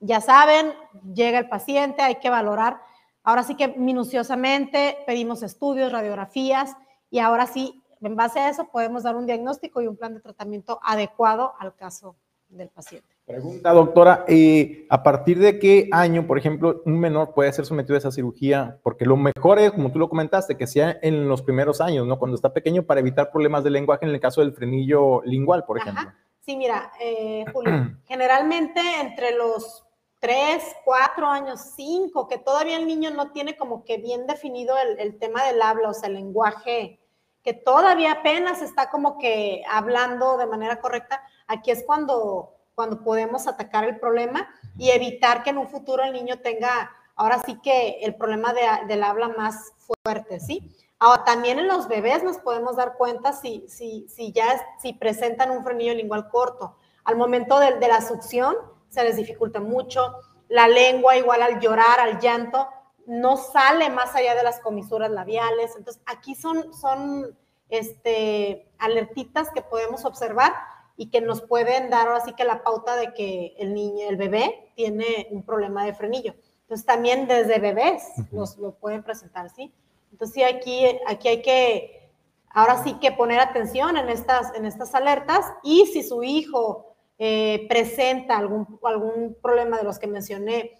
Ya saben, llega el paciente, hay que valorar. Ahora sí que minuciosamente pedimos estudios, radiografías y ahora sí en base a eso podemos dar un diagnóstico y un plan de tratamiento adecuado al caso del paciente. Pregunta, doctora, eh, ¿a partir de qué año, por ejemplo, un menor puede ser sometido a esa cirugía? Porque lo mejor es, como tú lo comentaste, que sea en los primeros años, ¿no? Cuando está pequeño para evitar problemas de lenguaje en el caso del frenillo lingual, por ejemplo. Sí, mira, eh, Julio, generalmente entre los 3, 4 años, 5, que todavía el niño no tiene como que bien definido el, el tema del habla, o sea, el lenguaje que todavía apenas está como que hablando de manera correcta, aquí es cuando, cuando podemos atacar el problema y evitar que en un futuro el niño tenga, ahora sí que el problema de, del habla más fuerte, ¿sí? Ahora, también en los bebés nos podemos dar cuenta si, si, si ya si presentan un frenillo lingual corto. Al momento de, de la succión se les dificulta mucho. La lengua, igual al llorar, al llanto, no sale más allá de las comisuras labiales. Entonces, aquí son, son este, alertitas que podemos observar y que nos pueden dar ahora sí que la pauta de que el niño, el bebé, tiene un problema de frenillo. Entonces, también desde bebés nos lo pueden presentar, ¿sí? Entonces, sí, aquí, aquí hay que, ahora sí que poner atención en estas, en estas alertas y si su hijo eh, presenta algún, algún problema de los que mencioné,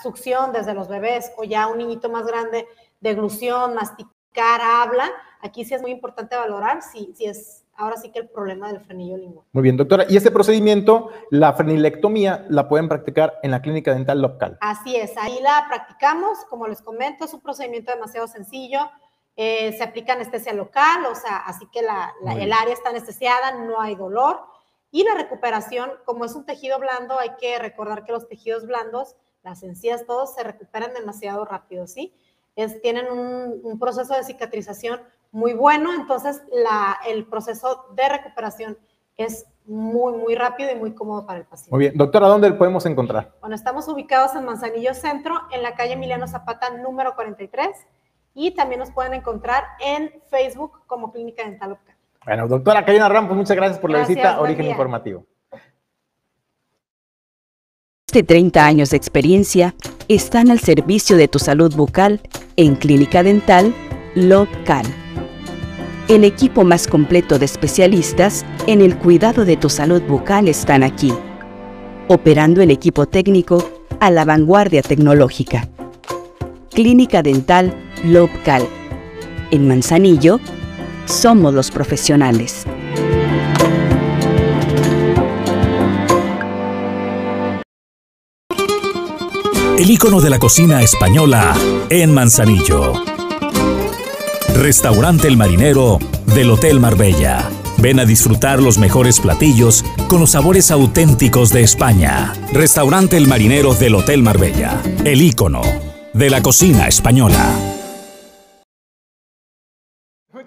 succión desde los bebés o ya un niñito más grande, deglución, masticar, habla, aquí sí es muy importante valorar si, si es ahora sí que el problema del frenillo lingual. Muy bien, doctora. Y este procedimiento, la frenilectomía, la pueden practicar en la clínica dental local. Así es, ahí la practicamos, como les comento, es un procedimiento demasiado sencillo. Eh, se aplica anestesia local, o sea, así que la, el área está anestesiada, no hay dolor. Y la recuperación, como es un tejido blando, hay que recordar que los tejidos blandos, las encías, todos se recuperan demasiado rápido, ¿sí? Es, tienen un, un proceso de cicatrización muy bueno, entonces la, el proceso de recuperación es muy, muy rápido y muy cómodo para el paciente. Muy bien. Doctora, ¿dónde podemos encontrar? Bueno, estamos ubicados en Manzanillo Centro, en la calle Emiliano Zapata número 43, y también nos pueden encontrar en Facebook como Clínica Dental Opcal. Bueno, doctora Karina Ramos, muchas gracias por la visita Origen Informativo. De 30 años de experiencia están al servicio de tu salud bucal en Clínica Dental Local el equipo más completo de especialistas en el cuidado de tu salud bucal están aquí, operando el equipo técnico a la vanguardia tecnológica. Clínica Dental Lobcal. En Manzanillo, somos los profesionales. El icono de la cocina española en Manzanillo Restaurante El Marinero del Hotel Marbella. Ven a disfrutar los mejores platillos con los sabores auténticos de España. Restaurante El Marinero del Hotel Marbella. El ícono de la cocina española.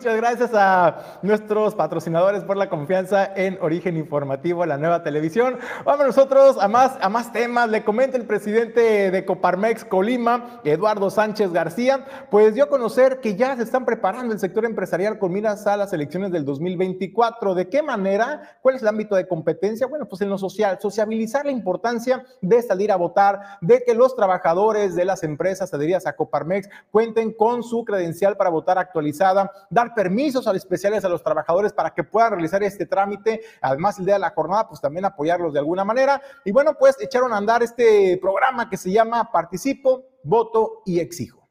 Muchas gracias a nuestros patrocinadores por la confianza en Origen Informativo, la nueva televisión. Vamos nosotros a más, a más temas. Le comenta el presidente de Coparmex Colima, Eduardo Sánchez García, pues dio a conocer que ya se están preparando el sector empresarial con miras a las elecciones del 2024. ¿De qué manera? ¿Cuál es el ámbito de competencia? Bueno, pues en lo social, sociabilizar la importancia de salir a votar, de que los trabajadores de las empresas adheridas a Coparmex cuenten con su credencial para votar actualizada, dar permisos especiales a los trabajadores para que puedan realizar este trámite. Además, el día de la jornada, pues también apoyarlos de alguna manera. Y bueno, pues echaron a andar este programa que se llama Participo, Voto y Exijo.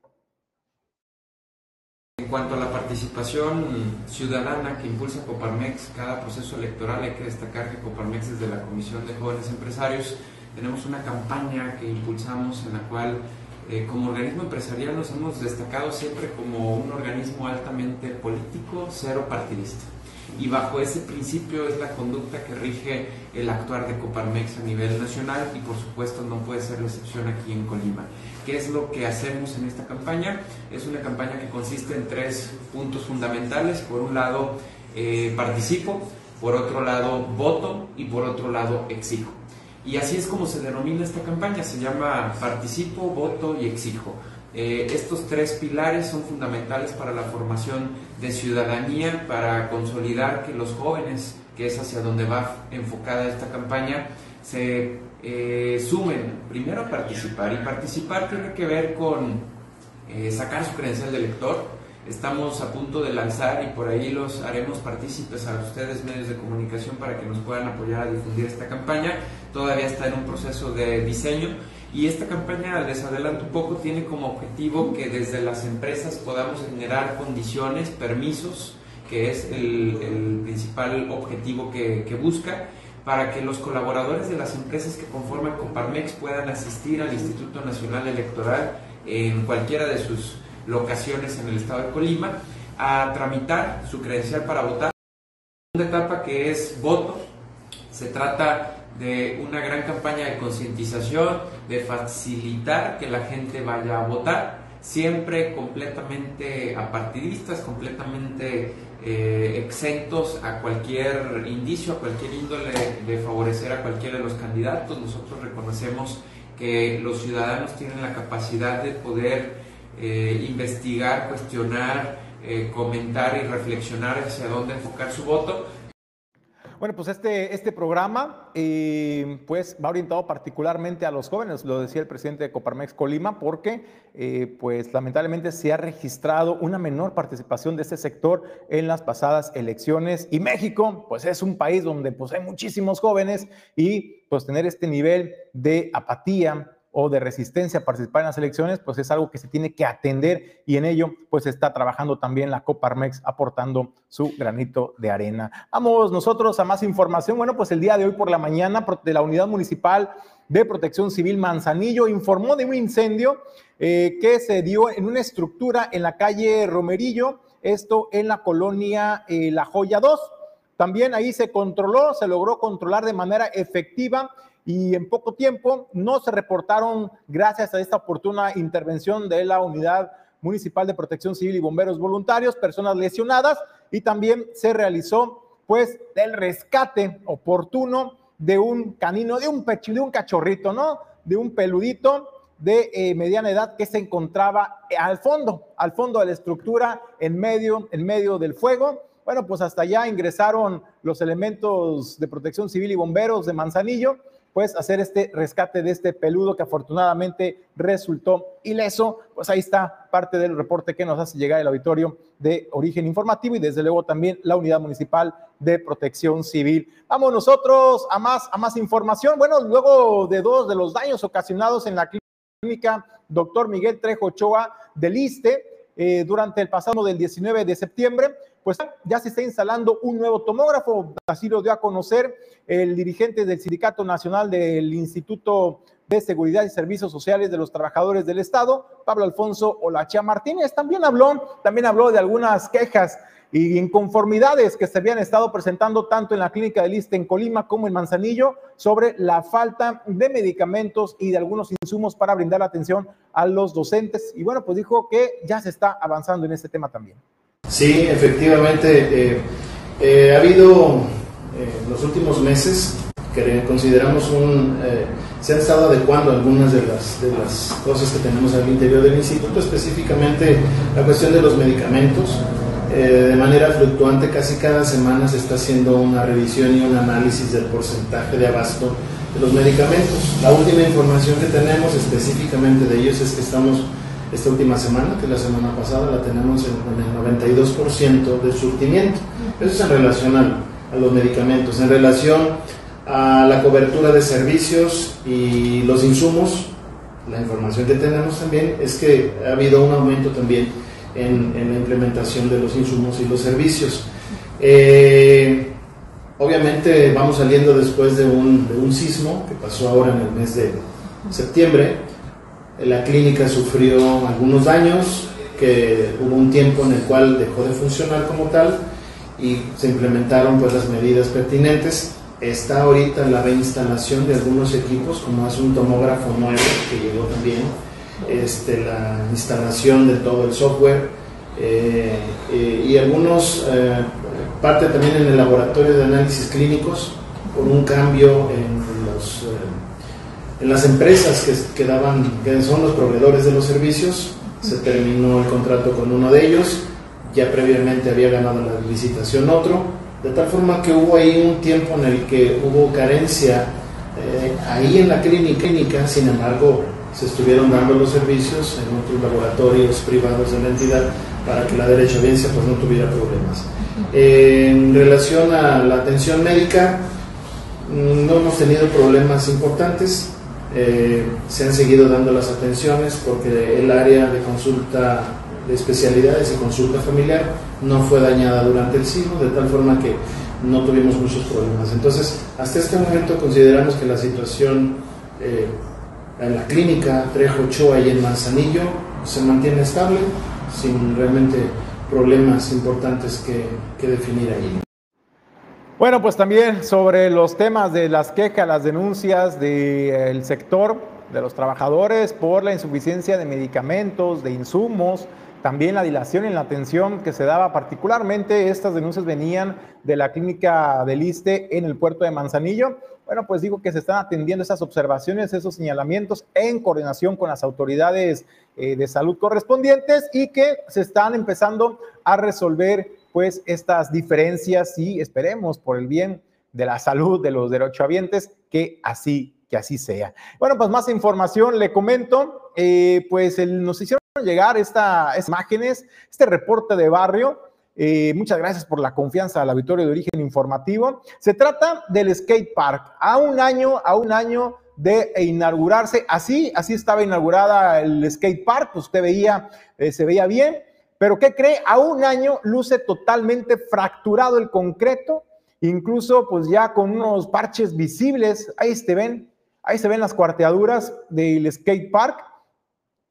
En cuanto a la participación ciudadana que impulsa Coparmex, cada proceso electoral hay que destacar que Coparmex desde la Comisión de Jóvenes Empresarios tenemos una campaña que impulsamos en la cual eh, como organismo empresarial nos hemos destacado siempre como un organismo altamente político, cero partidista. Y bajo ese principio es la conducta que rige el actuar de Coparmex a nivel nacional y por supuesto no puede ser la excepción aquí en Colima. ¿Qué es lo que hacemos en esta campaña? Es una campaña que consiste en tres puntos fundamentales. Por un lado, eh, participo, por otro lado, voto y por otro lado, exijo. Y así es como se denomina esta campaña, se llama Participo, Voto y Exijo. Eh, estos tres pilares son fundamentales para la formación de ciudadanía, para consolidar que los jóvenes, que es hacia donde va enfocada esta campaña, se eh, sumen primero a participar. Y participar tiene que ver con eh, sacar su credencial de elector, Estamos a punto de lanzar y por ahí los haremos partícipes a ustedes, medios de comunicación, para que nos puedan apoyar a difundir esta campaña. Todavía está en un proceso de diseño y esta campaña, les adelanto un poco, tiene como objetivo que desde las empresas podamos generar condiciones, permisos, que es el, principal objetivo que, busca para que los colaboradores de las empresas que conforman Coparmex puedan asistir al Instituto Nacional Electoral en cualquiera de sus locaciones en el estado de Colima a tramitar su credencial para votar. Una etapa que es voto. Se trata de una gran campaña de concientización, de facilitar que la gente vaya a votar, siempre completamente apartidistas, completamente eh, exentos a cualquier indicio, a cualquier índole de favorecer a cualquiera de los candidatos. Nosotros reconocemos que los ciudadanos tienen la capacidad de poder eh, investigar, cuestionar, eh, comentar y reflexionar hacia dónde enfocar su voto, bueno, pues este, este programa eh, pues va orientado particularmente a los jóvenes, lo decía el presidente de Coparmex Colima, porque pues lamentablemente se ha registrado una menor participación de este sector en las pasadas elecciones. Y México pues es un país donde pues hay muchísimos jóvenes y pues tener este nivel de apatía, o de resistencia a participar en las elecciones, pues es algo que se tiene que atender y en ello pues está trabajando también la Coparmex aportando su granito de arena. Vamos nosotros a más información. Bueno, pues el día de hoy por la mañana de la Unidad Municipal de Protección Civil Manzanillo informó de un incendio eh, que se dio en una estructura en la calle Romerillo, esto en la colonia eh, La Joya 2. También ahí se controló, se logró controlar de manera efectiva y en poco tiempo no se reportaron, gracias a esta oportuna intervención de la Unidad Municipal de Protección Civil y Bomberos Voluntarios, personas lesionadas y también se realizó pues el rescate oportuno de un canino, de un de un cachorrito, ¿no? De un peludito de eh, mediana edad que se encontraba al fondo, al fondo de la estructura, en medio, en medio del fuego. Bueno, pues hasta allá ingresaron los elementos de protección civil y bomberos de Manzanillo pues hacer este rescate de este peludo que afortunadamente resultó ileso. Pues ahí está parte del reporte que nos hace llegar el auditorio de origen informativo y desde luego también la unidad municipal de protección civil. Vamos nosotros a más, a más información. Bueno, luego de dos de los daños ocasionados en la clínica doctor Miguel Trejo Ochoa del ISTE, eh, durante el pasado del 19 de septiembre, pues ya se está instalando un nuevo tomógrafo, así lo dio a conocer el dirigente del Sindicato Nacional del Instituto de Seguridad y Servicios Sociales de los Trabajadores del Estado, Pablo Alfonso Olachea Martínez. También habló, también habló de algunas quejas y inconformidades que se habían estado presentando tanto en la clínica de Liste en Colima como en Manzanillo sobre la falta de medicamentos y de algunos insumos para brindar atención a los docentes. Y bueno, pues dijo que ya se está avanzando en este tema también. Sí, efectivamente, eh, eh, ha habido eh, en los últimos meses que consideramos un... se han estado adecuando algunas de las, de las cosas que tenemos al interior del instituto, específicamente la cuestión de los medicamentos. de manera fluctuante, casi cada semana se está haciendo una revisión y un análisis del porcentaje de abasto de los medicamentos. La última información que tenemos específicamente de ellos es que estamos esta última semana, que la semana pasada, la tenemos en, el 92% del surtimiento. Eso es en relación a, los medicamentos. En relación a la cobertura de servicios y los insumos, la información que tenemos también es que ha habido un aumento también en, la implementación de los insumos y los servicios. Eh, obviamente vamos saliendo después de un, de un sismo que pasó ahora en el mes de septiembre, la clínica sufrió algunos daños, que hubo un tiempo en el cual dejó de funcionar como tal y se implementaron pues las medidas pertinentes. Está ahorita la reinstalación de algunos equipos, como es un tomógrafo nuevo que llegó también, este, la instalación de todo el software eh, eh, y algunos, eh, parte también en el laboratorio de análisis clínicos, con un cambio en los en las empresas que, daban, que son los proveedores de los servicios, se terminó el contrato con uno de ellos, ya previamente había ganado la licitación otro, de tal forma que hubo ahí un tiempo en el que hubo carencia eh, ahí en la clínica, sin embargo se estuvieron dando los servicios en otros laboratorios privados de la entidad para que la derechohabiencia pues no tuviera problemas. en relación a la atención médica, mm, no hemos tenido problemas importantes, eh, se han seguido dando las atenciones porque el área de consulta de especialidades y consulta familiar no fue dañada durante el sismo, de tal forma que no tuvimos muchos problemas. Entonces, hasta este momento consideramos que la situación eh, en la clínica Trejo Ochoa y en Manzanillo se mantiene estable, sin realmente problemas importantes que, definir ahí. Bueno, pues también sobre los temas de las quejas, las denuncias del sector de los trabajadores por la insuficiencia de medicamentos, de insumos, también la dilación en la atención que se daba, particularmente estas denuncias venían de la clínica del ISTE en el puerto de Manzanillo. Bueno, pues digo que se están atendiendo esas observaciones, esos señalamientos en coordinación con las autoridades eh, de salud correspondientes y que se están empezando a resolver pues estas diferencias y esperemos por el bien de la salud de los derechohabientes que así que así sea. Bueno, pues más información le comento, eh, pues nos hicieron llegar estas imágenes, este reporte de barrio. Eh, muchas gracias por la confianza al auditorio de origen informativo. Se trata del skate park. A un año, a un año de inaugurarse, así, así estaba inaugurada el skate park, pues usted veía, eh, se veía bien, pero ¿qué cree? A un año luce totalmente fracturado el concreto, incluso pues ya con unos parches visibles, ahí se ven, ahí se ven las cuarteaduras del skate park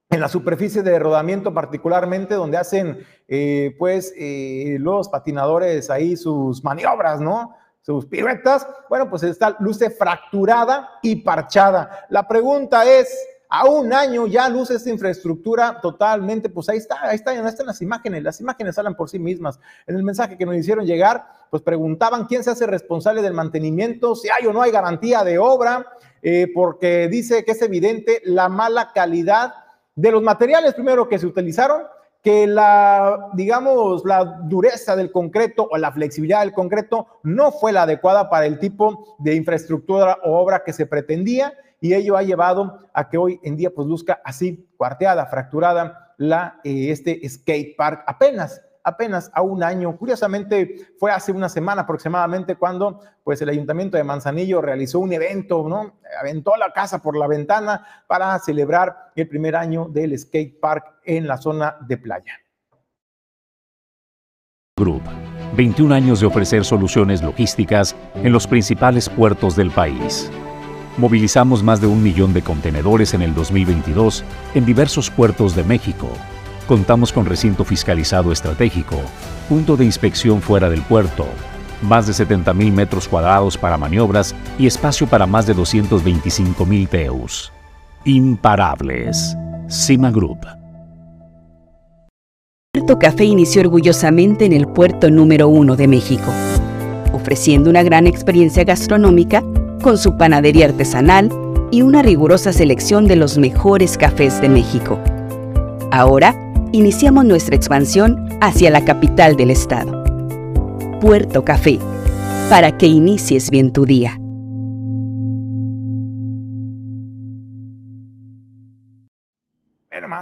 en la superficie de rodamiento particularmente, donde hacen eh, pues eh, los patinadores ahí sus maniobras, ¿no? Sus piruetas. Bueno, pues esta luce fracturada y parchada. La pregunta es, a un año ya luce esta infraestructura totalmente, pues ahí está, ahí está, ahí están las imágenes, las imágenes hablan por sí mismas. En el mensaje que nos hicieron llegar, pues preguntaban quién se hace responsable del mantenimiento, si hay o no hay garantía de obra, eh, porque dice que es evidente la mala calidad de los materiales primero que se utilizaron, que la, digamos, la dureza del concreto o la flexibilidad del concreto no fue la adecuada para el tipo de infraestructura o obra que se pretendía y ello ha llevado a que hoy en día pues luzca así cuarteada, fracturada la, eh, este skate park apenas apenas a un año. Curiosamente, fue hace una semana aproximadamente cuando pues el ayuntamiento de Manzanillo realizó un evento, ¿no? Aventó la casa por la ventana para celebrar el primer año del skate park en la zona de playa. Group, 21 años de ofrecer soluciones logísticas en los principales puertos del país. Movilizamos más de un millón de contenedores en el 2022 en diversos puertos de México, Contamos con recinto fiscalizado estratégico, punto de inspección fuera del puerto, más de 70.000 metros cuadrados para maniobras y espacio para más de 225.000 TEUs. Imparables. Cima Group. Puerto Café inició orgullosamente en el puerto número uno de México, ofreciendo una gran experiencia gastronómica con su panadería artesanal y una rigurosa selección de los mejores cafés de México. Ahora, iniciamos nuestra expansión hacia la capital del estado. Puerto Café, para que inicies bien tu día.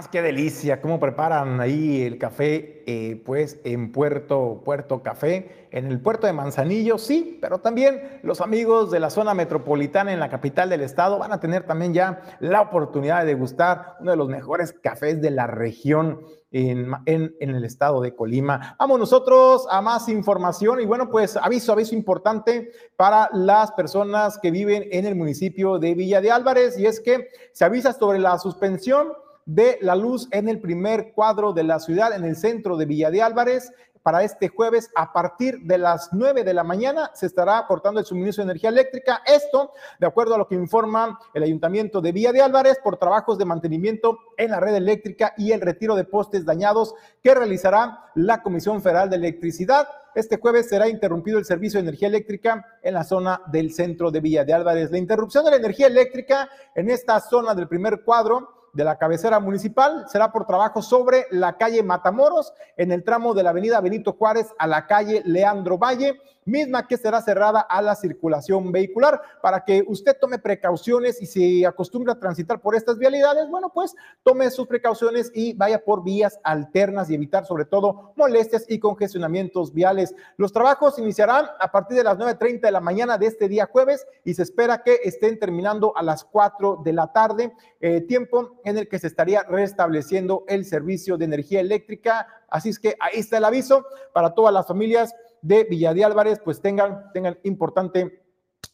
Más qué delicia, cómo preparan ahí el café, eh, pues en Puerto, Puerto Café, en el puerto de Manzanillo, sí, pero también los amigos de la zona metropolitana en la capital del estado van a tener también ya la oportunidad de degustar uno de los mejores cafés de la región en, el estado de Colima. Vamos nosotros a más información y bueno, pues aviso, aviso importante para las personas que viven en el municipio de Villa de Álvarez y es que se avisa sobre la suspensión de la luz en el primer cuadro de la ciudad, en el centro de Villa de Álvarez para este jueves a partir de las 9 de la mañana se estará aportando el suministro de energía eléctrica. Esto, de acuerdo a lo que informa el Ayuntamiento de Villa de Álvarez, por trabajos de mantenimiento en la red eléctrica y el retiro de postes dañados que realizará la Comisión Federal de Electricidad. Este jueves será interrumpido el servicio de energía eléctrica en la zona del centro de Villa de Álvarez. La interrupción de la energía eléctrica en esta zona del primer cuadro de la cabecera municipal será por trabajo sobre la calle Matamoros, en el tramo de la avenida Benito Juárez a la calle Leandro Valle, misma que será cerrada a la circulación vehicular. Para que usted tome precauciones y se acostumbre a transitar por estas vialidades, bueno, pues tome sus precauciones y vaya por vías alternas y evitar sobre todo molestias y congestionamientos viales. Los trabajos iniciarán a partir de las 9.30 de la mañana de este día jueves y se espera que estén terminando a las 4 de la tarde, eh, tiempo en el que se estaría restableciendo el servicio de energía eléctrica. Así es que ahí está el aviso para todas las familias de Villa de Álvarez, pues tengan, tengan importante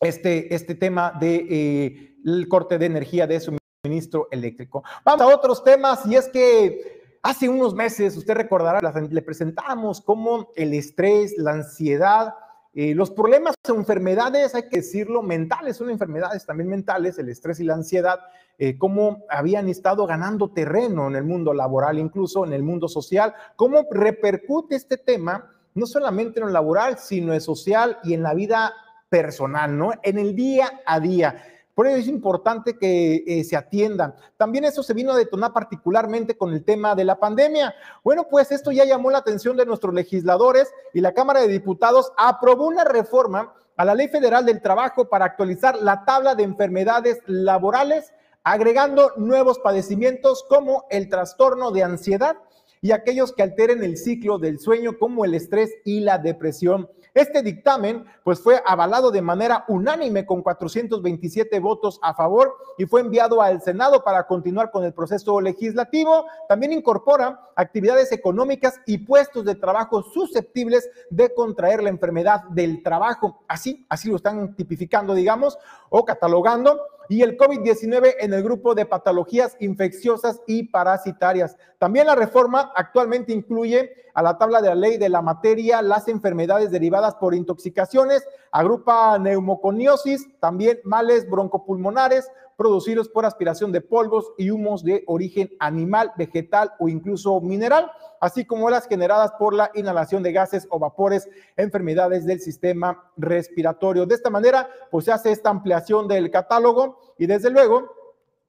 este, este tema de eh, corte de energía de suministro eléctrico. Vamos a otros temas y es que Hace unos meses, usted recordará, le presentamos cómo el estrés, la ansiedad, eh, los problemas enfermedades, hay que decirlo, mentales, son enfermedades también mentales, el estrés y la ansiedad, eh, cómo habían estado ganando terreno en el mundo laboral, incluso en el mundo social, cómo repercute este tema no solamente en lo laboral, sino en social y en la vida personal, ¿no? En el día a día. Por ello es importante que eh, se atiendan. También eso se vino a detonar particularmente con el tema de la pandemia. Bueno, pues esto ya llamó la atención de nuestros legisladores y la Cámara de Diputados aprobó una reforma a la Ley Federal del Trabajo para actualizar la tabla de enfermedades laborales, agregando nuevos padecimientos como el trastorno de ansiedad y aquellos que alteren el ciclo del sueño como el estrés y la depresión. Este dictamen pues fue avalado de manera unánime con 427 votos a favor y fue enviado al Senado para continuar con el proceso legislativo. También incorpora actividades económicas y puestos de trabajo susceptibles de contraer la enfermedad del trabajo. Así, así lo están tipificando, digamos, o catalogando y el COVID-19 en el grupo de patologías infecciosas y parasitarias. También la reforma actualmente incluye a la tabla de la ley de la materia las enfermedades derivadas por intoxicaciones, agrupa neumoconiosis, también males broncopulmonares, producidos por aspiración de polvos y humos de origen animal, vegetal o incluso mineral, así como las generadas por la inhalación de gases o vapores, enfermedades del sistema respiratorio. De esta manera, pues se hace esta ampliación del catálogo y desde luego,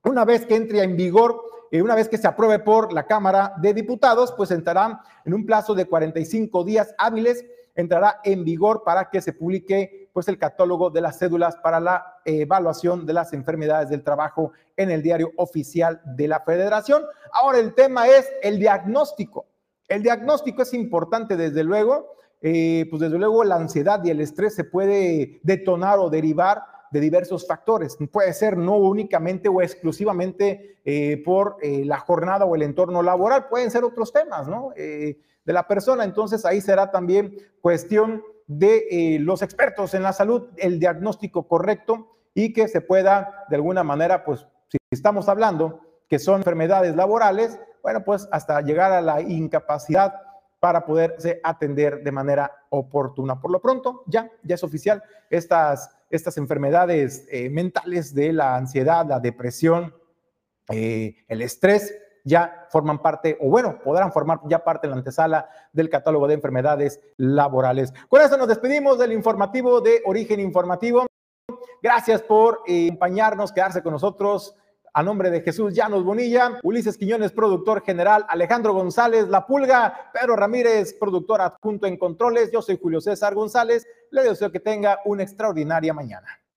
una vez que entre en vigor y una vez que se apruebe por la Cámara de Diputados, pues entrará en un plazo de 45 días hábiles entrará en vigor para que se publique pues el catálogo de las cédulas para la evaluación de las enfermedades del trabajo en el diario oficial de la Federación. Ahora el tema es el diagnóstico. El diagnóstico es importante desde luego, eh, pues desde luego la ansiedad y el estrés se puede detonar o derivar de diversos factores. Puede ser no únicamente o exclusivamente eh, por eh, la jornada o el entorno laboral, pueden ser otros temas, ¿no? de la persona. Entonces ahí será también cuestión de eh, los expertos en la salud, el diagnóstico correcto y que se pueda de alguna manera, pues si estamos hablando que son enfermedades laborales, bueno, pues hasta llegar a la incapacidad para poderse atender de manera oportuna. Por lo pronto, ya, ya es oficial, estas, estas enfermedades eh, mentales de la ansiedad, la depresión, eh, el estrés, ya forman parte, o bueno, podrán formar ya parte en la antesala del catálogo de enfermedades laborales. Con eso nos despedimos del informativo de Origen Informativo. Gracias por eh, acompañarnos, quedarse con nosotros. A nombre de Jesús Llanos Bonilla, Ulises Quiñones, productor general, Alejandro González, La Pulga, Pedro Ramírez, productor adjunto en controles. Yo soy Julio César González. Le deseo que tenga una extraordinaria mañana.